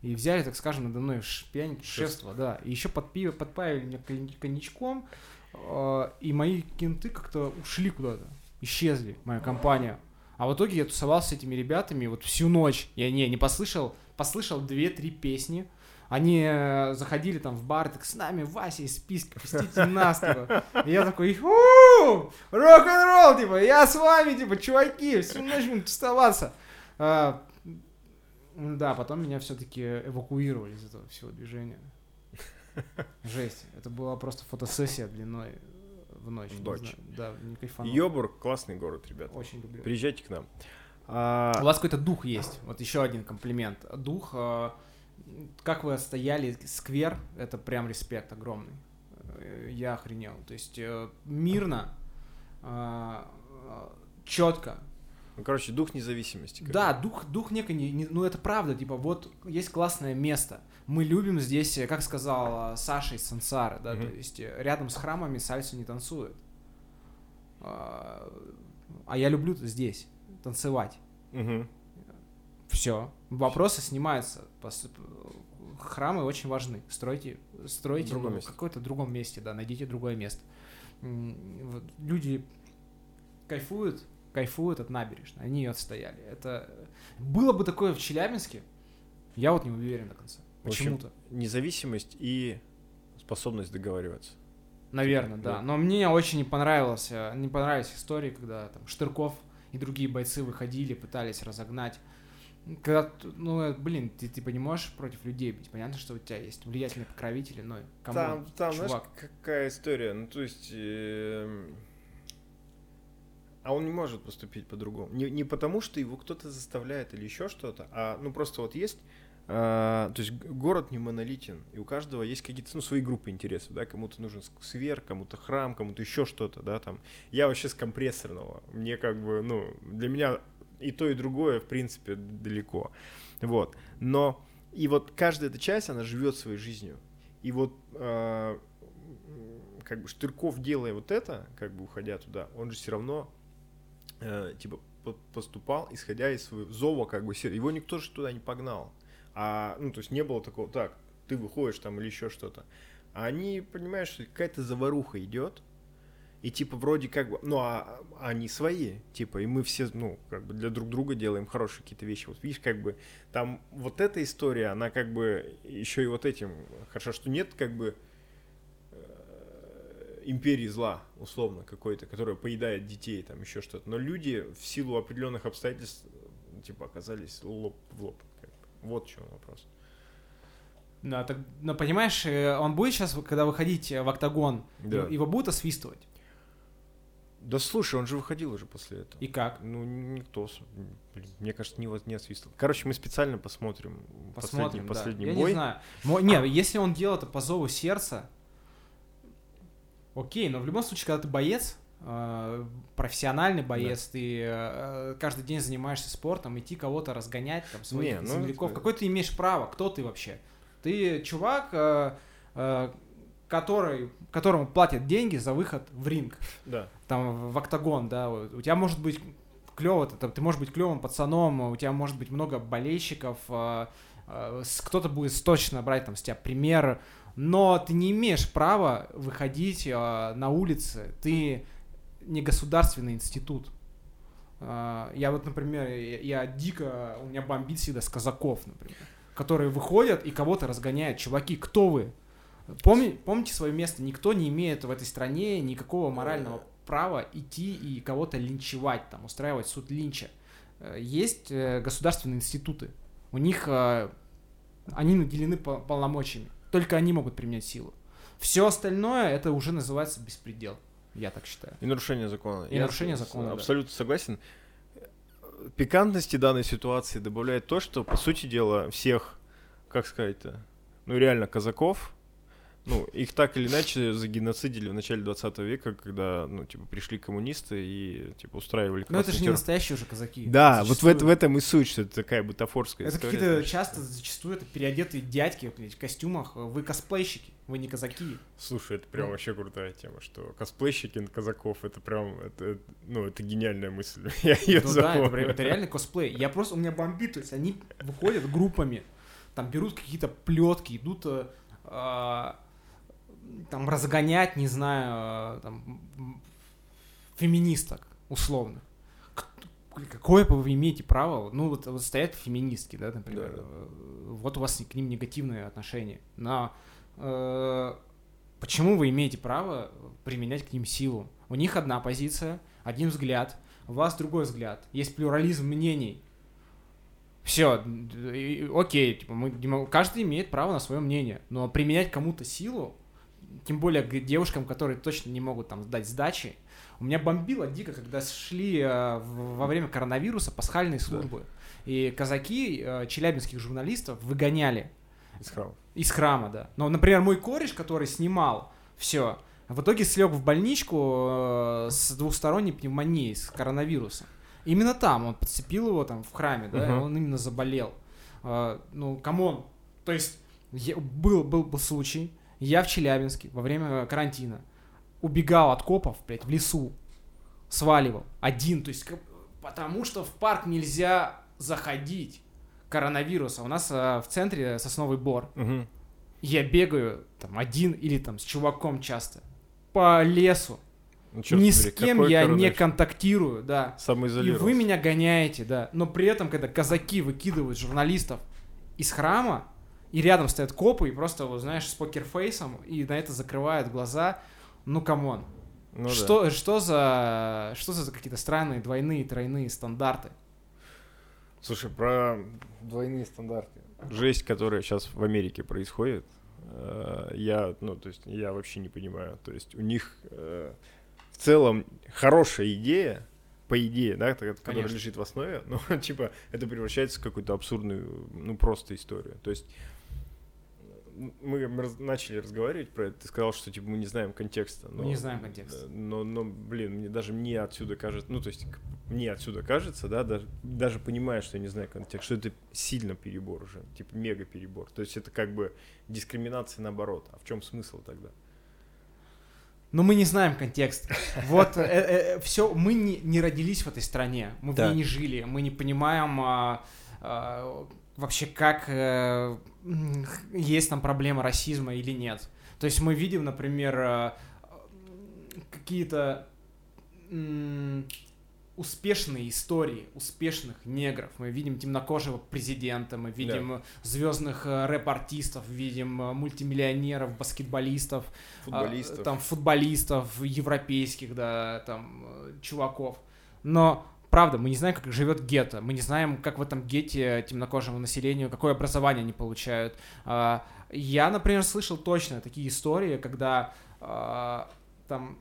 И взяли, так скажем, надо мной пьянь, шефство, да. И еще подпи- подпаивали меня конь- коньячком. э, И мои кенты как-то ушли куда-то. Исчезли, моя компания. А в итоге я тусовался с этими ребятами вот всю ночь. Я не, не послышал, послышал две-три песни. Они э, заходили там в бар, так с нами Вася из списка, пустите нас, типа. И я такой, рок-н-ролл, типа, я с вами, типа, чуваки, всю ночь будем тусоваться. А, да, потом меня все-таки эвакуировали из этого всего движения. Жесть, это была просто фотосессия длиной в ночь. В не ночь. знаю. Да, не кайфанул. Йобург классный город, ребята. Очень люблю. Приезжайте к нам. У А, вас какой-то дух есть. Вот еще один комплимент. Дух, э, как вы отстояли сквер, это прям респект огромный. Я охренел. То есть э, мирно, четко. Ну, короче, дух независимости. как Да, дух, дух некой, не- не- ну это правда, типа вот есть классное место. Мы любим здесь, э, как сказал э, Саша из Сансары, да, Мгм. то есть э, рядом с храмами сальсу не танцуют. А а я люблю здесь танцевать. Мгм. Все. Вопросы снимаются. Пос- Храмы очень важны. Стройте, стройте В ну, в какое-то другом месте, да, найдите другое место. Люди кайфуют, кайфуют от набережной, они ее отстояли. Это было бы такое в Челябинске, я вот не уверен до конца. Почему-то. Независимость и способность договариваться. Наверное, да. да. Но мне очень не понравилось, э, не понравились истории, когда там Штырков и другие бойцы выходили, пытались разогнать. Когда, ну, э, блин, ты типа не можешь против людей бить. Понятно, что у тебя есть влиятельные покровители, но кому, там, там знаешь, чувак. какая история? Ну, то есть... эм, А он не может поступить по-другому. Не, не потому, что его кто-то заставляет или еще что-то, а ну просто вот есть... а, то есть город не монолитен, и у каждого есть какие-то ну, свои группы интересов, да, кому-то нужен ск- сквер, кому-то храм, кому-то еще что-то, да, там. Я вообще с компрессорного, мне как бы, ну, для меня и то, и другое, в принципе, далеко, вот. Но и вот каждая эта часть, она живет своей жизнью. И вот а, как бы Штырков, делая вот это, как бы уходя туда, он же все равно э, типа по- поступал, исходя из своего зова, как бы его никто же туда не погнал. А, ну, то есть не было такого, так, ты выходишь там или еще что-то. А они, понимаешь, какая-то заваруха идет, и типа вроде как бы, ну а а они свои, типа, и мы все, ну, как бы для друг друга делаем хорошие какие-то вещи. Вот видишь, как бы там вот эта история, она как бы еще и вот этим, хорошо, что нет как бы империи зла, условно, какой-то, которая поедает детей, там еще что-то. Но люди в силу определенных обстоятельств, э, типа, оказались лоб в лоб. Вот в чем вопрос. Да, так, но понимаешь, э, он будет сейчас, когда выходить э, в октагон, Да. его будут освистывать? Да слушай, он же выходил уже после этого. И как? Ну, никто, блин, мне кажется, не, не освистал. Короче, мы специально посмотрим, Посмотрим, последний, да. последний Я бой. не знаю. Мо- Не, если он делал это по зову сердца, окей, но в любом случае, когда ты боец, э, профессиональный боец, ты э, каждый день занимаешься спортом, идти кого-то разгонять, там, своих Не, ну, земляков, это- какое ты имеешь право? Кто ты вообще? Ты чувак, э, э, который, которому платят деньги за выход в ринг. Да. там в октагон, да, у тебя может быть клево, ты, ты можешь быть клевым пацаном, у тебя может быть много болельщиков, кто-то будет точно брать там с тебя пример, но ты не имеешь права выходить а, на улицы, ты не государственный институт. А, Я вот, например, я, я дико, у меня бомбит всегда с казаков, например, которые выходят и кого-то разгоняют. Чуваки, кто вы? Помни, помните свое место. Никто не имеет в этой стране никакого морального права идти и кого-то линчевать, там, устраивать суд линча. Э, Есть э, государственные институты. У них э, они наделены пол- полномочиями. Только они могут применять силу. Все остальное это уже называется беспредел. Я так считаю. И нарушение закона. И Я нарушение закона, да. Абсолютно согласен. Пикантности данной ситуации добавляет то, что, по сути дела, всех, как сказать-то, ну реально казаков, Ну, их так или иначе загеноцидили в начале 20 века, когда, ну, типа, пришли коммунисты и, типа, устраивали Но это же не настоящие уже казаки. Да, вот в, Зачастую. это- в этом и суть, что это такая бутафорская Это история. какие-то часто, зачастую, это переодетые дядьки блядь, в костюмах. Вы косплейщики, вы не казаки. Слушай, это прям Ну. вообще крутая тема, что косплейщики на казаков, это прям, это, ну, это гениальная мысль. [LAUGHS] Я ее Ну да, это, прям- это реально косплей. Я просто, у меня бомбит, то есть они выходят группами, там берут какие-то плетки, идут э, а, там разгонять, не знаю, э, там, феминисток, условно. Какое вы имеете право? Ну, вот, вот стоят феминистки, да, например. Да, да. э, Вот у вас к ним негативные отношения. Но э, почему вы имеете право применять к ним силу? У них одна позиция, один взгляд, у вас другой взгляд. Есть плюрализм мнений. Все, окей, типа, мы, каждый имеет право на свое мнение, но применять кому-то силу, тем более к девушкам, которые точно не могут там сдать сдачи, у меня бомбило дико, когда шли э, во время коронавируса пасхальные службы, и казаки э, челябинских журналистов выгоняли Из храма. из храма, да. Но, например, мой кореш, который снимал все, в итоге слег в больничку э, с двухсторонней пневмонией, с коронавирусом. Именно там он подцепил его там в храме, да, Мгм. он именно заболел. Э, ну, камон. То есть я- был, был, был случай, я в Челябинске во время карантина убегал от копов, блядь, в лесу, сваливал один, то есть потому что в парк нельзя заходить коронавируса. У нас э, в центре сосновый бор. Мгм. Я бегаю там один или там с чуваком часто по лесу. Ну, чёрт Ни с побери, кем я не коронавирус? контактирую, да. И вы меня гоняете, да. Но при этом, когда казаки выкидывают журналистов из храма, и рядом стоят копы, и просто, вот, знаешь, с покерфейсом, и на это закрывают глаза, ну, come on. Ну да. что, что за что за какие-то странные двойные, тройные стандарты? Слушай, про двойные стандарты. Жесть, которая сейчас в Америке происходит, э, я, ну, то есть, я вообще не понимаю. То есть, у них э, в целом хорошая идея, по идее, да, которая Конечно. лежит в основе, [LAUGHS] но, типа, это превращается в какую-то абсурдную, ну, просто историю. То есть, мы начали разговаривать про это, ты сказал, что, типа, мы не знаем контекста. Мы не знаем контекста. э, Но, но, блин, мне даже мне отсюда кажется, ну, то есть, мне отсюда кажется, да, даже, даже понимая, что я не знаю контекст, что это сильно перебор уже, типа, мега перебор. То есть, это как бы дискриминация наоборот. А в чем смысл тогда? Но мы не знаем контекст. Вот все, мы не, не родились в этой стране, мы в Да. ней не жили, мы не понимаем а, а, вообще, как э, есть там проблема расизма или нет. То есть мы видим, например, а, какие-то успешные истории успешных негров. Мы видим темнокожего президента, мы видим звездных э, рэп-артистов, видим э, мультимиллионеров, баскетболистов, Футболистов. а, там футболистов европейских, да, там э, чуваков. Но правда, мы не знаем, как живет гетто, мы не знаем, как в этом гетте темнокожему населению, какое образование они получают. А, Я, например, слышал точно такие истории, когда а, там,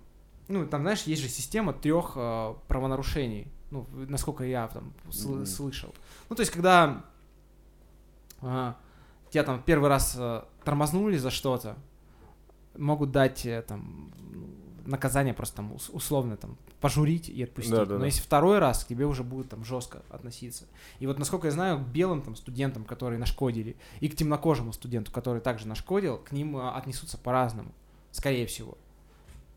ну, там, знаешь, есть же система трех а, правонарушений, ну, насколько я там сл- Мгм. слышал. Ну, то есть, когда тебя там первый раз тормознули за что-то, могут дать э, там ну, наказание просто там ус- условно там пожурить и отпустить. Да, да, Но да. если второй раз к тебе уже будет там жестко относиться. И вот насколько я знаю, к белым там студентам, которые нашкодили, и к темнокожему студенту, который также нашкодил, к ним э, отнесутся по-разному, скорее всего.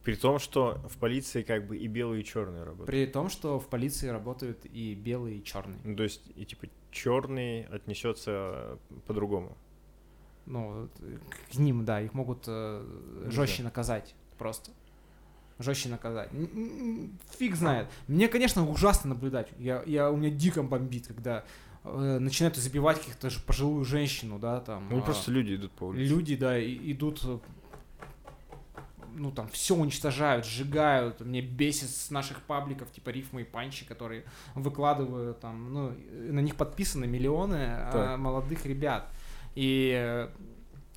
При том, что в полиции как бы и белые, и черные работают. При том, что в полиции работают и белые, и черные. Ну, то есть, и типа черный отнесется по-другому. Ну, к ним, да, их могут э, Не жестче наказать просто. Жестче наказать. Фиг знает. Мне, конечно, ужасно наблюдать. Я, я, у меня дико бомбит, когда э, начинают забивать каких-то же пожилую женщину, да, там. Ну, а, просто люди идут по улице. люди, да, и- идут, э, ну, там, все уничтожают, сжигают. Мне бесит с наших пабликов, типа Рифмы и Панчи, которые выкладывают там, ну, на них подписаны миллионы а, Так. молодых ребят. И э,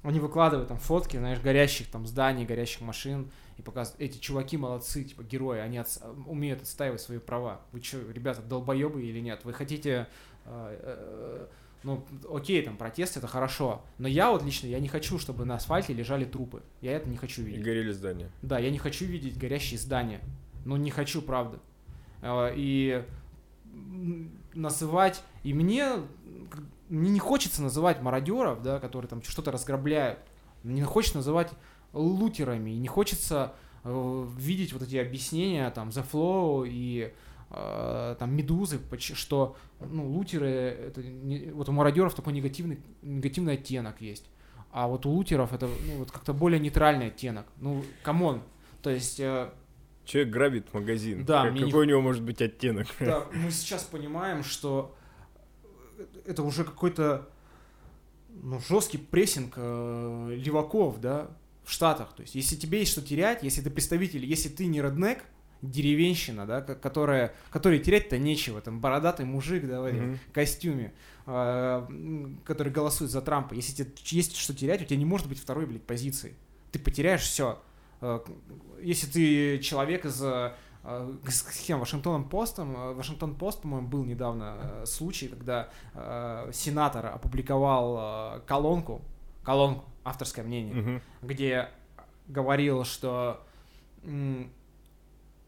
они выкладывают там фотки, знаешь, горящих там зданий, горящих машин, и показывают, эти чуваки молодцы, типа герои, они отс- умеют отстаивать свои права. Вы что, ребята, долбоебы или нет? Вы хотите э, э, Ну, окей, там, протест это хорошо. Но я вот лично, я не хочу, чтобы на асфальте лежали трупы. Я это не хочу И видеть. горели здания. Да, я не хочу видеть горящие здания. Ну, не хочу, правда. Э, И называть... И мне, мне не хочется называть мародеров, да, которые там что-то разграбляют. Мне хочется называть лутерами. И не хочется э, видеть вот эти объяснения там The Flow и э, там Медузы, что ну, лутеры, это не- вот у мародеров такой негативный, негативный оттенок есть. А вот у лутеров это ну, вот как-то более нейтральный оттенок. Ну, come on. То есть, э, Человек грабит магазин. Да, Как- мне не- какой у него может быть оттенок? да, мы сейчас понимаем, что это уже какой-то ну, жесткий прессинг э, леваков, да, в Штатах. То есть, если тебе есть что терять, если ты представитель, если ты не роднек, деревенщина, да, ко- которая, которой терять-то нечего, там, бородатый мужик, да, в этом Мгм. костюме, э, который голосует за Трампа, если тебе есть что терять, у тебя не может быть второй, блядь, позиции. Ты потеряешь все. Если ты человек из э, с кем? Вашингтоном Постом. Вашингтон Пост, по-моему, был недавно случай, когда сенатор опубликовал колонку, колонку, авторское мнение, Мгм. где говорил, что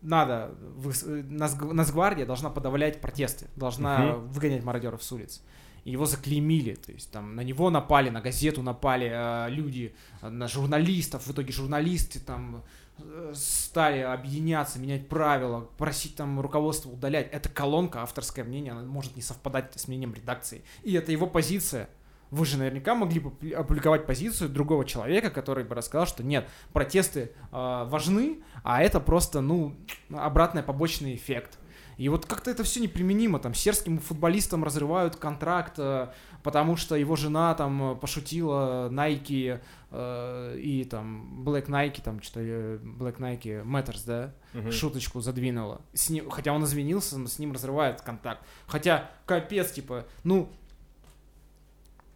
надо, Нацг- Нацгвардия должна подавлять протесты, должна выгонять мародеров с улиц. И его заклеймили, то есть там на него напали, на газету напали э, люди, э, на журналистов, в итоге журналисты там э, стали объединяться, менять правила, просить там руководство удалять. Это колонка, авторское мнение, она может не совпадать с мнением редакции. И это его позиция. Вы же наверняка могли бы опу- опубликовать позицию другого человека, который бы рассказал, что нет, протесты э, важны, а это просто, ну, обратный побочный эффект. И вот как-то это все неприменимо. Там сербским футболистам разрывают контракт, э, потому что его жена там э, пошутила Nike э, и там Black Nike, там что-то э, Black Nike Matters, да, Мгм. шуточку задвинула. С ним, хотя он извинился, но с ним разрывает контакт. Хотя, капец, типа, ну,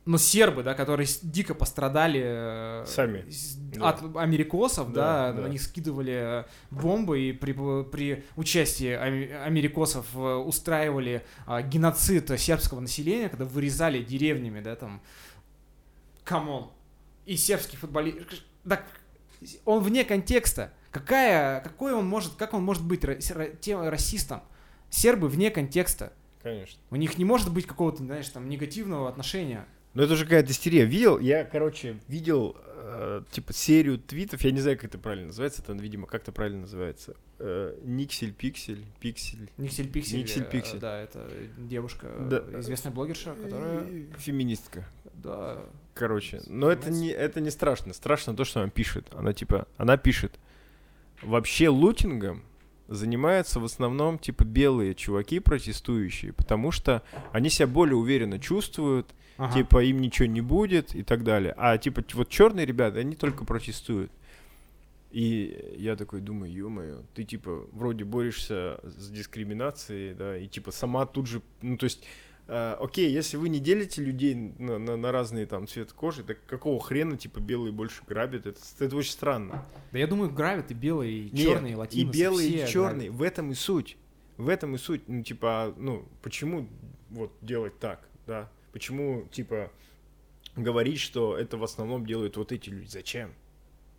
ну, сербы, да, которые дико пострадали э, Сами. с- Да. от америкосов, да, Да, да. на них скидывали бомбы и при, при участии америкосов э, устраивали а, геноцид сербского населения, когда вырезали деревнями, да, там, come on. И сербский футболист, да, он вне контекста. Какая, какой он может, как он может быть тем расистом? Сербы вне контекста. Конечно. У них не может быть какого-то, знаешь, там, негативного отношения. Ну это уже какая-то истерия. Видел, я, короче, видел, э, типа, серию твитов, я не знаю, как это правильно называется, это, видимо, как-то правильно называется. Э, Никсель, пиксель, пиксель. Никсель Пиксель. Никсель э, Пиксель. Да, это девушка, Да. известная блогерша, которая... Феминистка. Да, Короче, но это не, это не страшно. Страшно то, что она пишет. Она, типа, она пишет, вообще лутингом занимаются в основном, типа, белые чуваки протестующие, потому что они себя более уверенно чувствуют, Ага. типа им ничего не будет и так далее. А типа вот черные ребята, они только протестуют. И я такой думаю, ё-моё, ты типа вроде борешься с дискриминацией, да, и типа сама тут же, ну то есть, э, окей, если вы не делите людей на, на, на разные там цвет кожи, так какого хрена типа белые больше грабят? Это, это очень странно. Да я думаю, гравят и белые, и черные, и и латиносы. белые, все и черные. В этом и суть. В этом и суть. Ну, типа, ну, почему вот делать так, да? Почему, типа, говорить, что это в основном делают вот эти люди? Зачем?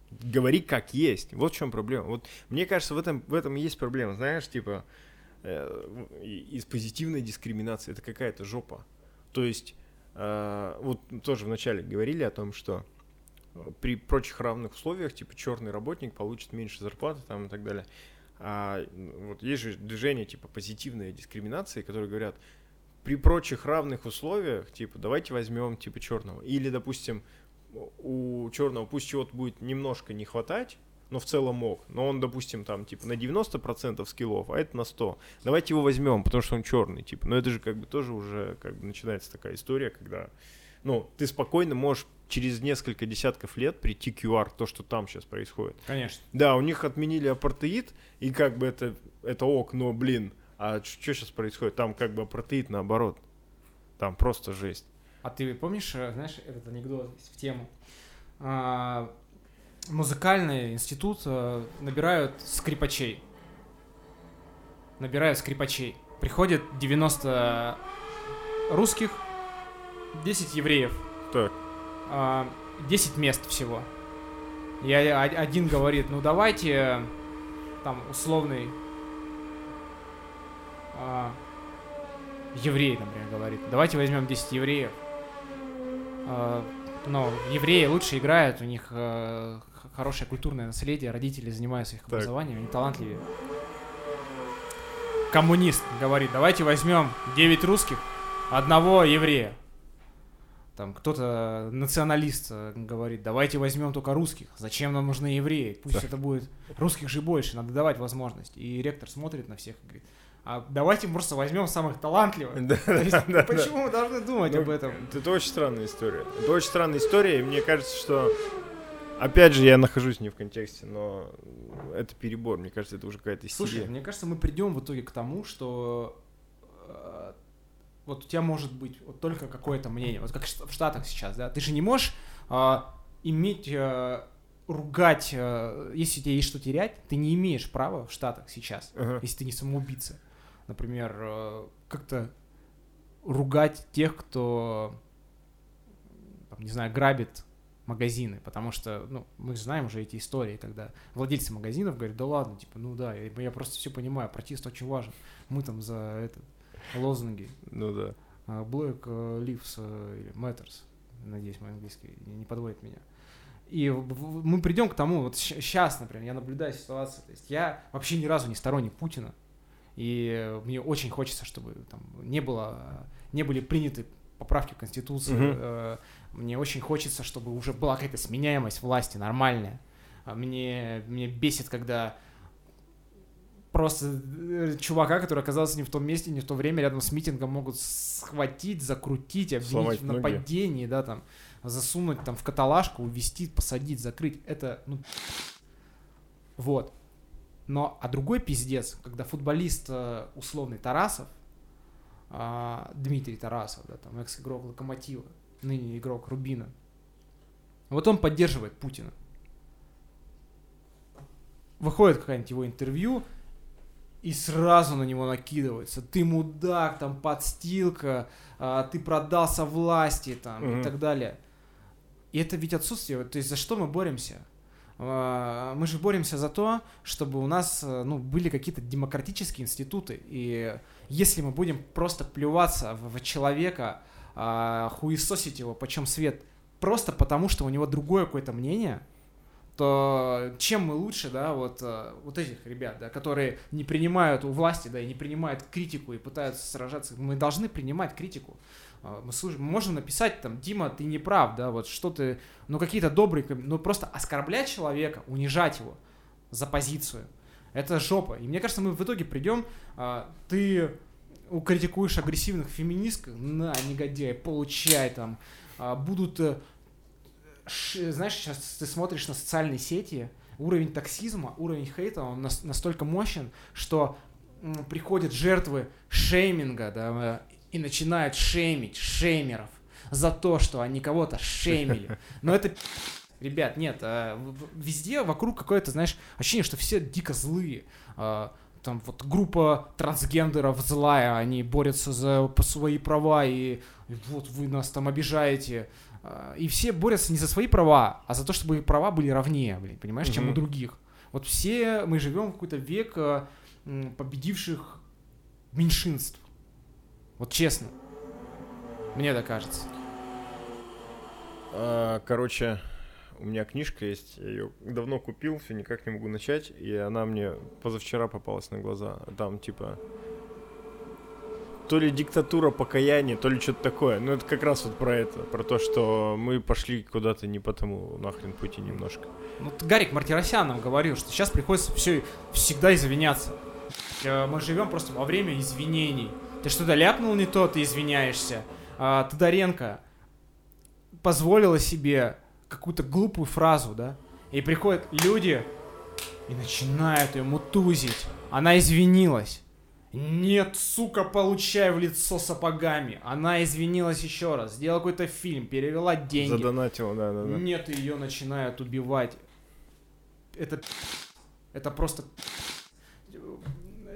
Говори как есть. Вот в чем проблема. Вот мне кажется, в этом, в этом есть проблема. Знаешь, типа, э, из позитивной дискриминации это какая-то жопа. То есть, э, вот тоже вначале говорили о том, что при прочих равных условиях, типа, черный работник получит меньше зарплаты там и так далее. А вот есть же движение типа позитивной дискриминации, которые говорят, при прочих равных условиях, типа, давайте возьмем типа черного. Или, допустим, у черного пусть чего-то будет немножко не хватать, но в целом мог. Но он, допустим, там, типа, на 90% скиллов, а это на 100. Давайте его возьмем, потому что он черный, типа. Но это же как бы тоже уже как бы начинается такая история, когда, ну, ты спокойно можешь через несколько десятков лет прийти к QR, то, что там сейчас происходит. Конечно. Да, у них отменили апартеид, и как бы это, это ок, но, блин, а что сейчас происходит? Там как бы апартеид наоборот. Там просто жесть. А ты помнишь, э, знаешь, этот анекдот в тему? А, музыкальный институт э, набирают скрипачей. Набирают скрипачей. Приходит 90 русских 10 евреев. Так. А, 10 мест всего. О- один говорит, ну давайте, там, условный а, еврей, например, говорит, давайте возьмем 10 евреев. А, но евреи лучше играют, у них х- хорошее культурное наследие, родители занимаются их Так. образованием, они талантливее. Коммунист говорит, давайте возьмем 9 русских, одного еврея. Там кто-то националист э, говорит, давайте возьмем только русских. Зачем нам нужны евреи? Пусть Так. это будет русских же больше, надо давать возможность. И ректор смотрит на всех и говорит, а давайте просто возьмем самых талантливых. Да, То есть, да, да. почему мы должны думать Ну, об этом? Это очень странная история. Это очень странная история, и мне кажется, что... Опять же, я нахожусь не в контексте, но это перебор. Мне кажется, это уже какая-то Слушай, истерия. мне кажется, мы придем в итоге к тому, что э, вот у тебя может быть вот только какое-то мнение, вот как в Штатах сейчас, да, ты же не можешь э, иметь, э, ругать, э, если тебе есть что терять, ты не имеешь права в Штатах сейчас, Ага. если ты не самоубийца. Например, э, как-то ругать тех, кто, там, не знаю, грабит магазины, потому что, ну, мы знаем уже эти истории, когда владельцы магазинов говорят, да ладно, типа, ну да, я, я просто все понимаю, протест очень важен, мы там за это лозунги Ну да. а, Black э, Lives э, или Matters, надеюсь, мой английский не подводит меня. И мы придем к тому, вот сейчас, например, я наблюдаю ситуацию, то есть я вообще ни разу не сторонник Путина, и мне очень хочется, чтобы там не было, не были приняты поправки в Конституцию, э, мне очень хочется, чтобы уже была какая-то сменяемость власти нормальная. А Мне, мне бесит, когда просто э, чувака, который оказался не в том месте, не в то время, рядом с митингом могут схватить, закрутить, обвинить Сломать в ноги. нападении, да, там, засунуть там в каталажку, увести, посадить, закрыть. Это, ну, вот. Но, а другой пиздец, когда футболист э, условный Тарасов, а, Дмитрий Тарасов, да, там, экс-игрок Локомотива, ныне игрок Рубина, вот он поддерживает Путина. Выходит какое-нибудь его интервью, и сразу на него накидывается. Ты мудак, там, подстилка, а, ты продался власти, там, Мгм. и так далее. И это ведь отсутствие. То есть за что мы боремся? А, Мы же боремся за то, чтобы у нас э, ну, были какие-то демократические институты. И если мы будем просто плеваться в, человека, а, хуесосить его, почем свет, просто потому, что у него другое какое-то мнение, то чем мы лучше, да, вот, э, вот этих ребят, да, которые не принимают у власти, да, и не принимают критику и пытаются сражаться. Мы должны принимать критику. А, Мы, слуш- мы можем написать там, Дима, ты не прав, да, вот что ты, ну какие-то добрые, ну просто оскорблять человека, унижать его за позицию, это жопа. И мне кажется, мы в итоге придем, а, ты критикуешь агрессивных феминисток, на, негодяй, получай там, а, будут э, ш- знаешь, сейчас ты смотришь на социальные сети, уровень токсизма, уровень хейта, он нас- настолько мощен, что приходят жертвы шейминга, да, и начинают шеймить шеймеров за то, что они кого-то шеймили. [LAUGHS] Но это Ребят, нет, в- везде вокруг какое-то, знаешь, ощущение, что все дико злые. А, Там вот группа трансгендеров злая, они борются за свои права, и, и вот вы нас там обижаете. А, И все борются не за свои права, а за то, чтобы их права были равнее, блин, понимаешь, чем у других. Вот все мы живем в какой-то век победивших меньшинств. Вот честно. Мне так кажется. А, Короче, у меня книжка есть, я ее давно купил, все никак не могу начать, и она мне позавчера попалась на глаза. Там типа то ли диктатура покаяния, то ли что-то такое. Ну, это как раз вот про это, про то, что мы пошли куда-то не по тому нахрен пути немножко. Ну, т- Гарик Мартиросян нам говорил, что сейчас приходится все всегда извиняться. Э, Мы живем просто во время извинений. Ты что-то ляпнул не то, ты извиняешься. А, Тодоренко позволила себе какую-то глупую фразу, да? И приходят люди и начинают ее мутузить. Она извинилась. Нет, сука, получай в лицо сапогами. Она извинилась еще раз, сделала какой-то фильм, перевела деньги. Задонатил, да-да-да. Нет, ее начинают убивать. Это, это просто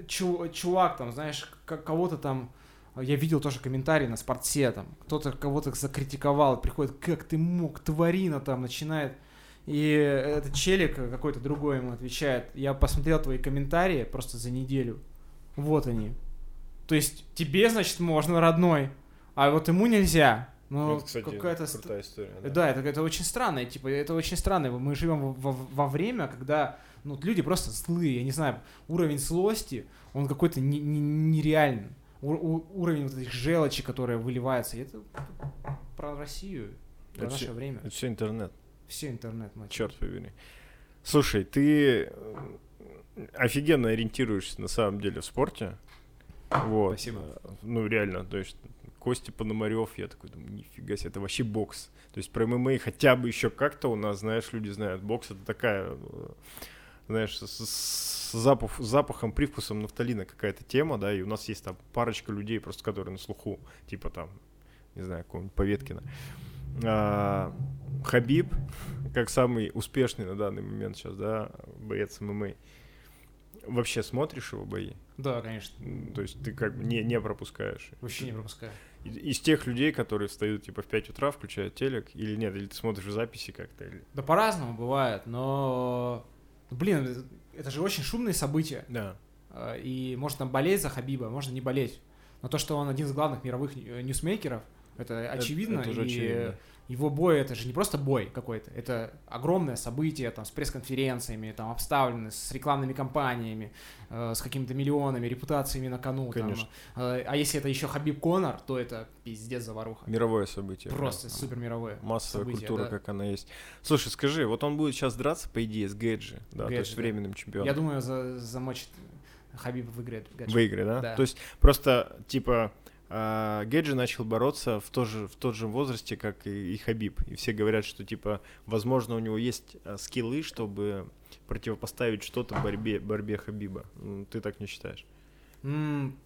чу- чувак там, знаешь, кого-то там я видел тоже комментарии на спорте, там, кто-то кого-то закритиковал, приходит, как ты мог, тварина там начинает. И этот челик какой-то другой ему отвечает, я посмотрел твои комментарии просто за неделю. Вот они. То есть тебе, значит, можно, родной, а вот ему нельзя. Ну, это, кстати, какая-то... крутая история. Да, да это, это очень странно, типа, это очень странно. Мы живем во, во время, когда ну, люди просто злые, я не знаю, уровень злости, он какой-то не, не, нереальный. У, у, уровень вот этих желчи, которые выливаются, это про Россию, про это наше все, время. Это все интернет. Все интернет, мать. Черт побери. Слушай, ты э, офигенно ориентируешься на самом деле в спорте. Вот. Спасибо. Ну, реально, то есть Костя Пономарев, я такой думаю, нифига себе, это вообще бокс. То есть про ММА хотя бы еще как-то у нас, знаешь, люди знают. Бокс это такая, э, знаешь, с, с запах, запахом, привкусом нафталина какая-то тема, да, и у нас есть там парочка людей, просто которые на слуху, типа там, не знаю, какого-нибудь Поветкина. А, Хабиб, как самый успешный на данный момент сейчас, да, боец ММА. Вообще смотришь его бои? Да, конечно. То есть ты как бы не, не пропускаешь? Вообще не пропускаю. Из тех людей, которые встают типа в 5 утра, включают телек, или нет, или ты смотришь записи как-то? Или... Да по-разному бывает, но... Блин, это же очень шумные события. Да. А, и можно там болеть за Хабиба, можно не болеть. Но то, что он один из главных мировых ньюсмейкеров, это очевидно. Это, это и очевидно его бой это же не просто бой какой-то, это огромное событие там с пресс-конференциями, там обставлены с рекламными кампаниями, э, с какими-то миллионами, репутациями на кону. Конечно. Там, э, а если это еще Хабиб Конор, то это пиздец заваруха. Мировое событие. Просто прям, супер мировое. Массовая событие, культура, да. как она есть. Слушай, скажи, вот он будет сейчас драться, по идее, с Гэджи, да, то Гэджи, есть да. временным чемпионом. Я думаю, за, замочит Хабиба выиграет. Гаджи. В игре, да? Да. То есть просто, типа, а, Геджи начал бороться в, то же, в тот же возрасте, как и, и Хабиб. И все говорят, что, типа, возможно, у него есть а, скиллы, чтобы противопоставить что-то борьбе, борьбе Хабиба. М, Ты так не считаешь? М,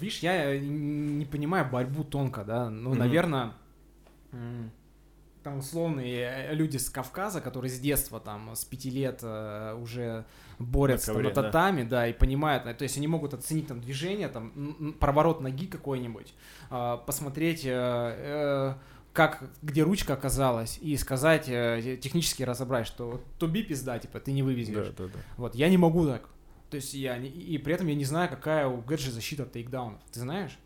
Видишь, я не понимаю борьбу тонко, да. Ну, Мгм. наверное, м, там условные люди с Кавказа, которые с детства, там, с пяти лет э, уже борются На там, ковре, на да. татами, да. и понимают, э, то есть они могут оценить там движение, там, проворот ноги какой-нибудь, посмотреть, э, э, как, где ручка оказалась, и сказать, э, технически разобрать, что туби пизда, типа, ты не вывезешь. да, да. Вот, я не могу так. То есть я не, и при этом я не знаю, какая у Гэджи защита от тейкдаунов. Ты знаешь?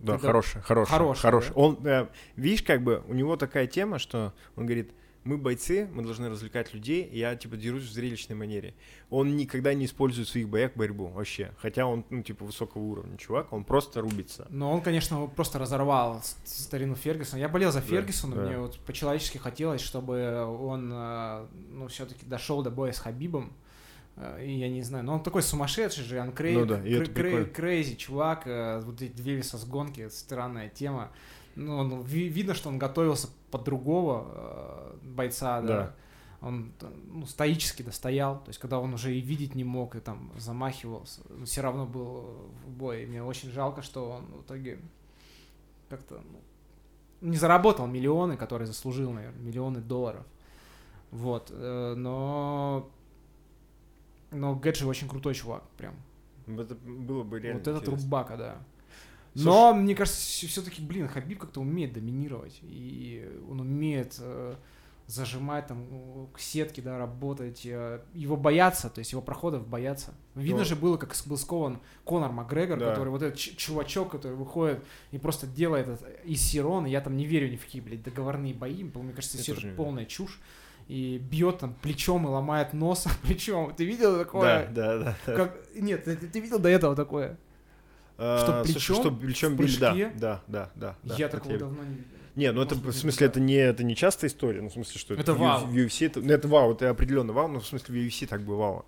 Да, Это хороший, хороший, хороший, хороший. да? Он, э, видишь, как бы у него такая тема, что он говорит, мы бойцы, мы должны развлекать людей, и я, типа, дерусь в зрелищной манере. Он никогда не использует в своих боях борьбу вообще. Хотя он, ну, типа, высокого уровня чувак, он просто рубится. Но он, конечно, просто разорвал старину Фергюсона. Я болел за Да, Фергюсона, да. мне вот по-человечески хотелось, чтобы он, э, ну, все-таки дошел до боя с Хабибом. Э, И я не знаю, но он такой сумасшедший же, он крей, Ну да, это прикольно. крейзи чувак, э, вот эти две весосгонки, странная тема. Ну, он- ви- видно, что он готовился под другого э, бойца, да. Да. Он ну, стоически достоял, то есть когда он уже и видеть не мог, и там замахивался, все равно был в бой. И мне очень жалко, что он в итоге как-то ну, не заработал миллионы, которые заслужил, наверное, миллионы долларов. Вот, но... Но Гэджи очень крутой чувак, прям. Это было бы реально вот интересно. рубака, да. Но, мне кажется, все-таки, блин, Хабиб как-то умеет доминировать. И он умеет э, зажимать там к сетке, да, работать. э, его боятся, то есть его проходов боятся. Видно Ну, же было, как был скован Конор Макгрегор, Да. который вот этот чувачок, который выходит и просто делает это из Сирона. Я там не верю ни в какие, блядь, договорные бои. Мне кажется, Я все это верю. полная чушь. И бьет там плечом и ломает нос плечом. Ты видел такое? Да, да, да. да. Как... Нет, ты, ты видел до этого такое? А, что слушай, плечом что плечом били, да, да, да, да. да, я это такого я- давно не видел. Не, ну это, Может в быть, смысле, да. это не, это не частая история, ну, в смысле, что это, Это вау. в UFC, это, ну, это вау, это определенно вау, но в смысле в UFC так бывало.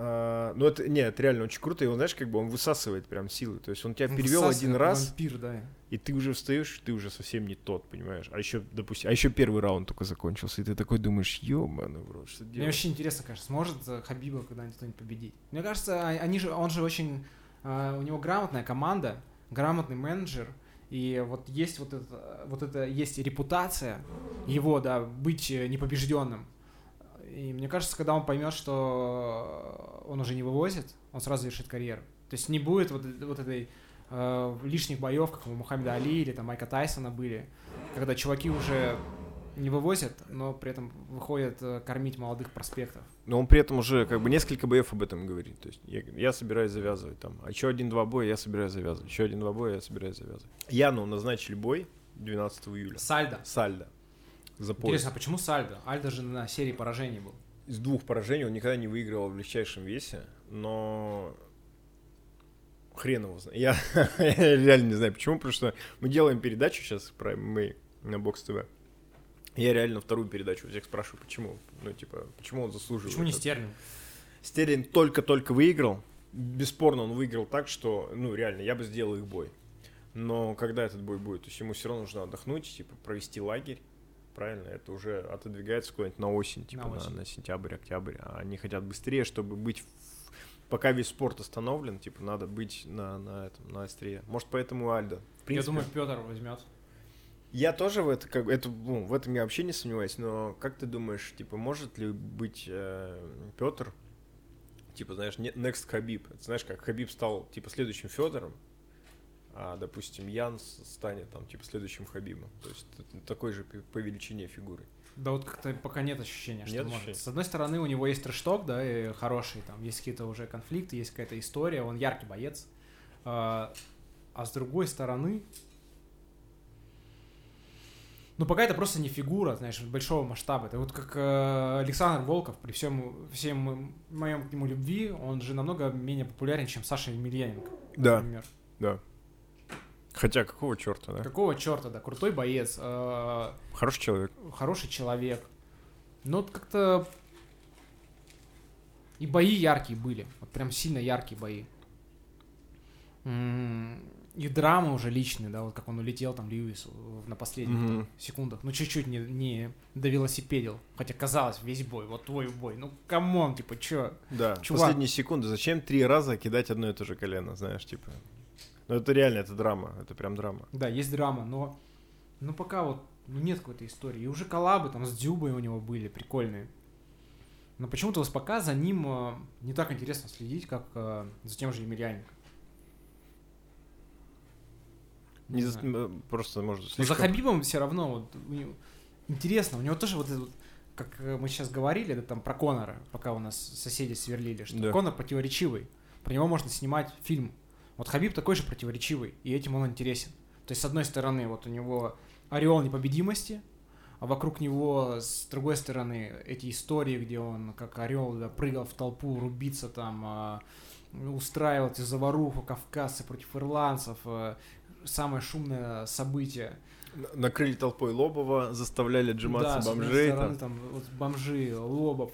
А, ну, это, не, это реально очень круто, и он, знаешь, как бы он высасывает прям силы, то есть он тебя Он перевел один раз, Вампир, да. и ты уже встаешь, ты уже совсем не тот, понимаешь, а еще, допустим, а еще первый раунд только закончился, и ты такой думаешь, ё-моё, в рот, что Мне делать? вообще интересно, конечно, сможет э, Хабиба когда-нибудь кто-нибудь победить. Мне кажется, а- они же, он же очень, э, у него грамотная команда, грамотный менеджер, и вот есть вот это, вот это есть репутация его, да, быть э, непобежденным. И мне кажется, когда он поймет, что он уже не вывозит, он сразу решит карьеру. То есть не будет вот, вот этой э, лишних боев, как у Мухаммеда Али или там Майка Тайсона были, когда чуваки уже не вывозят, но при этом выходят э, кормить молодых проспектов. Но он при этом уже как бы несколько боев об этом говорит. То есть я, я собираюсь завязывать там. А еще один-два боя я собираюсь завязывать. Еще один-два боя я собираюсь завязывать. Яну назначили бой 12 июля. Сальдо. Сальдо. За пояс. Интересно, а почему Сальдо? Альдо же на серии поражений был. Из двух поражений он никогда не выигрывал в легчайшем весе, но хрен его знает. Я, [LAUGHS] я реально не знаю почему, потому что мы делаем передачу сейчас про ММА на Бокс ТВ. Я реально вторую передачу у всех спрашиваю, почему. Ну, типа, почему он заслуживает. Почему не. Стерлинг? Стерлинг только-только выиграл. Бесспорно, он выиграл так, что, ну, реально, я бы сделал их бой. Но когда этот бой будет? То есть ему все равно нужно отдохнуть, типа, провести лагерь. Правильно, это уже отодвигается куда-нибудь на осень, типа На на, осень. на сентябрь, октябрь. А они хотят быстрее, чтобы быть Пока весь спорт остановлен, типа, надо быть на, на этом, на острие. Может, поэтому Альдо. В Я думаю, Петр возьмет. я тоже в это, как, это, ну, в этом я вообще не сомневаюсь, но как ты думаешь, типа, может ли быть Петр, типа, знаешь, не- next Хабиб? Это знаешь, как Хабиб стал, типа, следующим Федором, а, допустим, Ян станет, там, типа, следующим Хабибом. То есть такой же по- по величине фигуры. Да вот как-то пока нет ощущения, что Нет может. ощущения? С одной стороны, у него есть трешток, да, и хороший, там есть какие-то уже конфликты, есть какая-то история, он яркий боец. А, а с другой стороны, ну пока это просто не фигура, знаешь, большого масштаба. Это вот как э, Александр Волков, при всем, всем моем к нему любви, он же намного менее популярен, чем Саша Емельяненко, Да, например. да. Хотя какого черта, да? Какого черта, да, крутой боец, э, Хороший человек. хороший человек. Но вот как-то и бои яркие были, вот прям сильно яркие бои. И драмы уже личные, да, вот как он улетел там Льюису на последних Мгм. секундах. Ну, чуть-чуть не, не довелосипедил. Хотя казалось, весь бой, вот твой бой. Ну, come on, типа, чё? Да, Чувак. последние секунды. Зачем три раза кидать одно и то же колено, знаешь, типа. Ну это реально, это драма, это прям драма. Да, есть драма, но ну пока вот ну, нет какой-то истории. И уже коллабы там с Дюбой у него были прикольные. Но почему-то вот пока за ним э, не так интересно следить, как э, за тем же Емельяненко. Не за- знаю. м, просто может Но за слишком- Хабибом все равно вот, у него- интересно. У него тоже вот это вот, как э, мы сейчас говорили, да, там про Конора, пока у нас соседи сверлили, что Да. Конор противоречивый. Про него можно снимать фильм. Вот Хабиб такой же противоречивый, и этим он интересен. То есть, с одной стороны, вот у него ореол непобедимости, а вокруг него, с другой стороны, эти истории, где он как орел да, прыгал в толпу, рубиться там, а, устраивал эти заваруху, кавказцы против ирландцев, а, самое шумное событие. Накрыли толпой Лобова, заставляли отжиматься Да, с одной бомжей. стороны, там. там, вот бомжи, Лобов,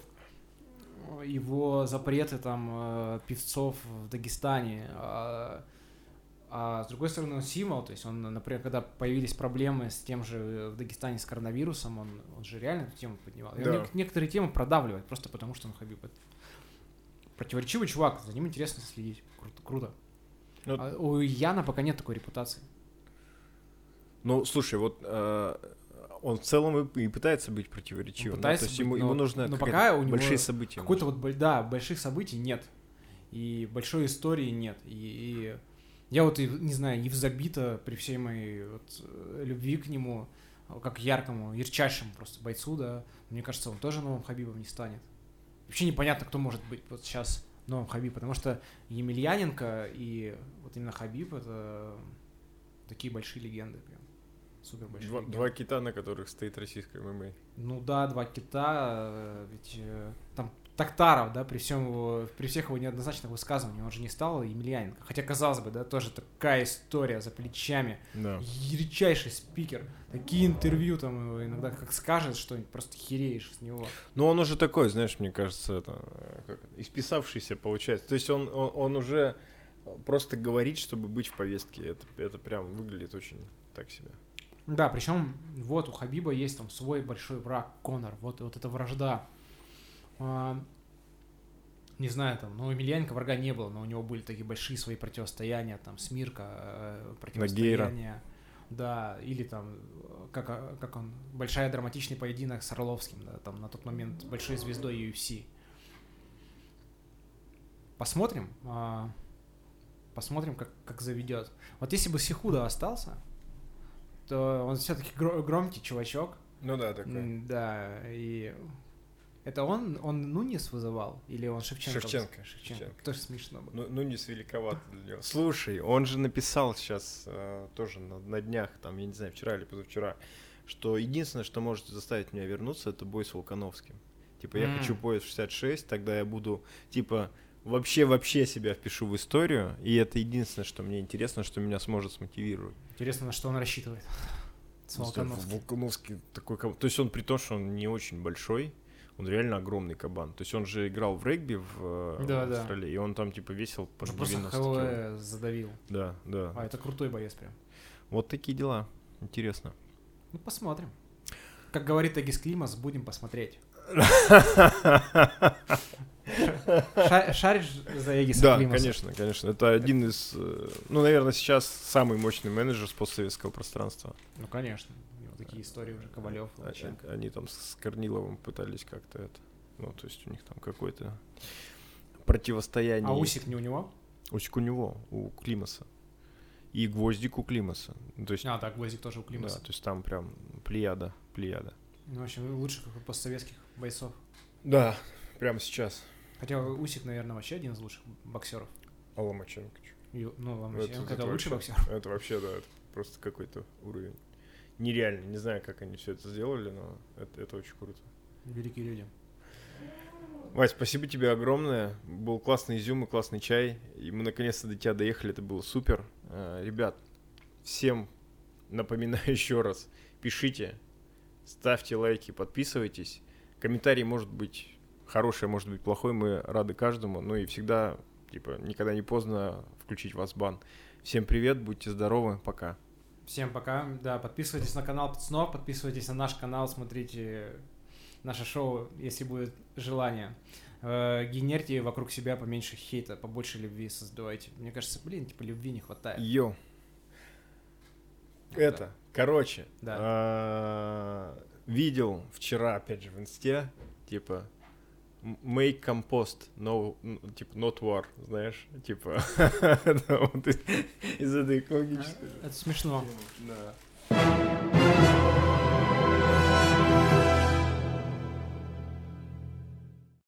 его запреты там э, певцов в Дагестане, а, а с другой стороны, Симол, то есть он, например, когда появились проблемы с тем же в Дагестане с коронавирусом, он, он же реально эту тему поднимал. И он Да. нек- некоторые темы продавливает, просто потому что он Хабиб. Противоречивый чувак, за ним интересно следить. Круто. круто. Ну, А у Яна пока нет такой репутации. Ну, слушай, вот э, он в целом и, и пытается быть противоречивым. Он пытается то есть быть, ему, но- ему нужно но пока у него большие события. Какой-то вот, да, больших событий нет. И большой истории нет. И, и я вот, не знаю, Евзабита при всей моей вот, э, любви к нему, а, как яркому, ярчайшему просто бойцу, да, мне кажется, он тоже новым Хабибом не станет. Вообще непонятно, кто может быть вот сейчас новым Хабиб, потому что Емельяненко и вот именно Хабиб — это такие большие легенды. Супер большие Два, два кита, на которых стоит российская ММА. Ну да, два кита, э, ведь э, там Токтаров, да, при всем его, при всех его неоднозначных высказываниях, он же не стал Емельяненко. Хотя, казалось бы, да, тоже такая история за плечами. Да. Ярчайший спикер. Такие интервью там иногда как скажет что-нибудь, просто хереешь с него. Ну, он уже такой, знаешь, мне кажется, это, э, как исписавшийся получается. То есть он, он, он уже просто говорит, чтобы быть в повестке. Это, это прям выглядит очень так себе. Да, причем вот у Хабиба есть там свой большой враг Конор, вот, вот эта вражда. А, не знаю, там, ну, у Емельяненко врага не было, но у него были такие большие свои противостояния, там, Смирка, э, противостояние. Да, или там, э, как, а, как он, большая драматичный поединок с Орловским, да, там, на тот момент большой звездой UFC. Посмотрим. А, Посмотрим, как, как заведет. Вот если бы Сихуда остался, то он все-таки гро- громкий чувачок. Ну да, такой. Да, и это он, он Нунис вызывал? Или он Шевченко? Шевченко, Шевченко. Шевченко. Тоже смешно было. Ну, ну не великовато для него. Слушай, он же написал сейчас э, тоже на, на днях, там, я не знаю, вчера или позавчера, что единственное, что может заставить меня вернуться, это бой с Волконовским. Типа, я М. хочу пояс 66, тогда я буду, типа, вообще-вообще себя впишу в историю, и это единственное, что мне интересно, что меня сможет смотивировать. Интересно, на что он рассчитывает. С Волконовским. Волконовский такой кабан. То есть он при том, что он не очень большой, он реально огромный кабан. То есть он же играл в регби в, э, Да, в да. Австралии, и он там типа весил по Он же просто 90 кило. ХЛ задавил. Да, да. А, это крутой боец прям. Вот такие дела. Интересно. Ну, посмотрим. Как говорит Агис Климас, будем посмотреть. Ша- Шаришь за Эгиса Да, Климаса? конечно, конечно. Это один из, э, ну, наверное, сейчас самый мощный менеджер с постсоветского пространства. Ну, конечно. Него такие истории уже, Ковалев, А- Лученко. а- Они там с Корниловым пытались как-то это, ну, то есть у них там какое-то противостояние. А есть. Усик не у него? Усик у него, у Климаса. И Гвоздик у Климаса. То есть, А, так, Гвоздик тоже у Климаса. да, то есть там прям плеяда, плеяда. Ну, в общем, лучших постсоветских бойцов. Да, прямо сейчас. Хотя Усик, наверное, вообще один из лучших боксеров. А Ломаченко чё? И, Ну, Ломаченко это это лучший вообще- боксер. Это вообще, да, это просто какой-то уровень. Нереально. Не знаю, как они все это сделали, но это, это очень круто. Великие люди. Вась, спасибо тебе огромное. Был классный изюм и классный чай. И мы наконец-то до тебя доехали. Это было супер. Э, Ребят, всем напоминаю [LAUGHS] еще раз. Пишите, ставьте лайки, подписывайтесь. Комментарий может быть хороший, может быть плохой. Мы рады каждому. Ну и всегда, типа, никогда не поздно включить вас в бан. Всем привет, будьте здоровы, пока. Всем пока. Да, подписывайтесь на канал Пацанов, подписывайтесь на наш канал, смотрите наше шоу, если будет желание. Э, Генерьте вокруг себя поменьше хейта, побольше любви создавайте. Мне кажется, блин, типа любви не хватает. Йо. Это, короче, Да. А, видел вчера, опять же, в инсте, типа, make compost, no, типа, not war, знаешь, типа, [LAUGHS] из из этой экологической... Это смешно. Да.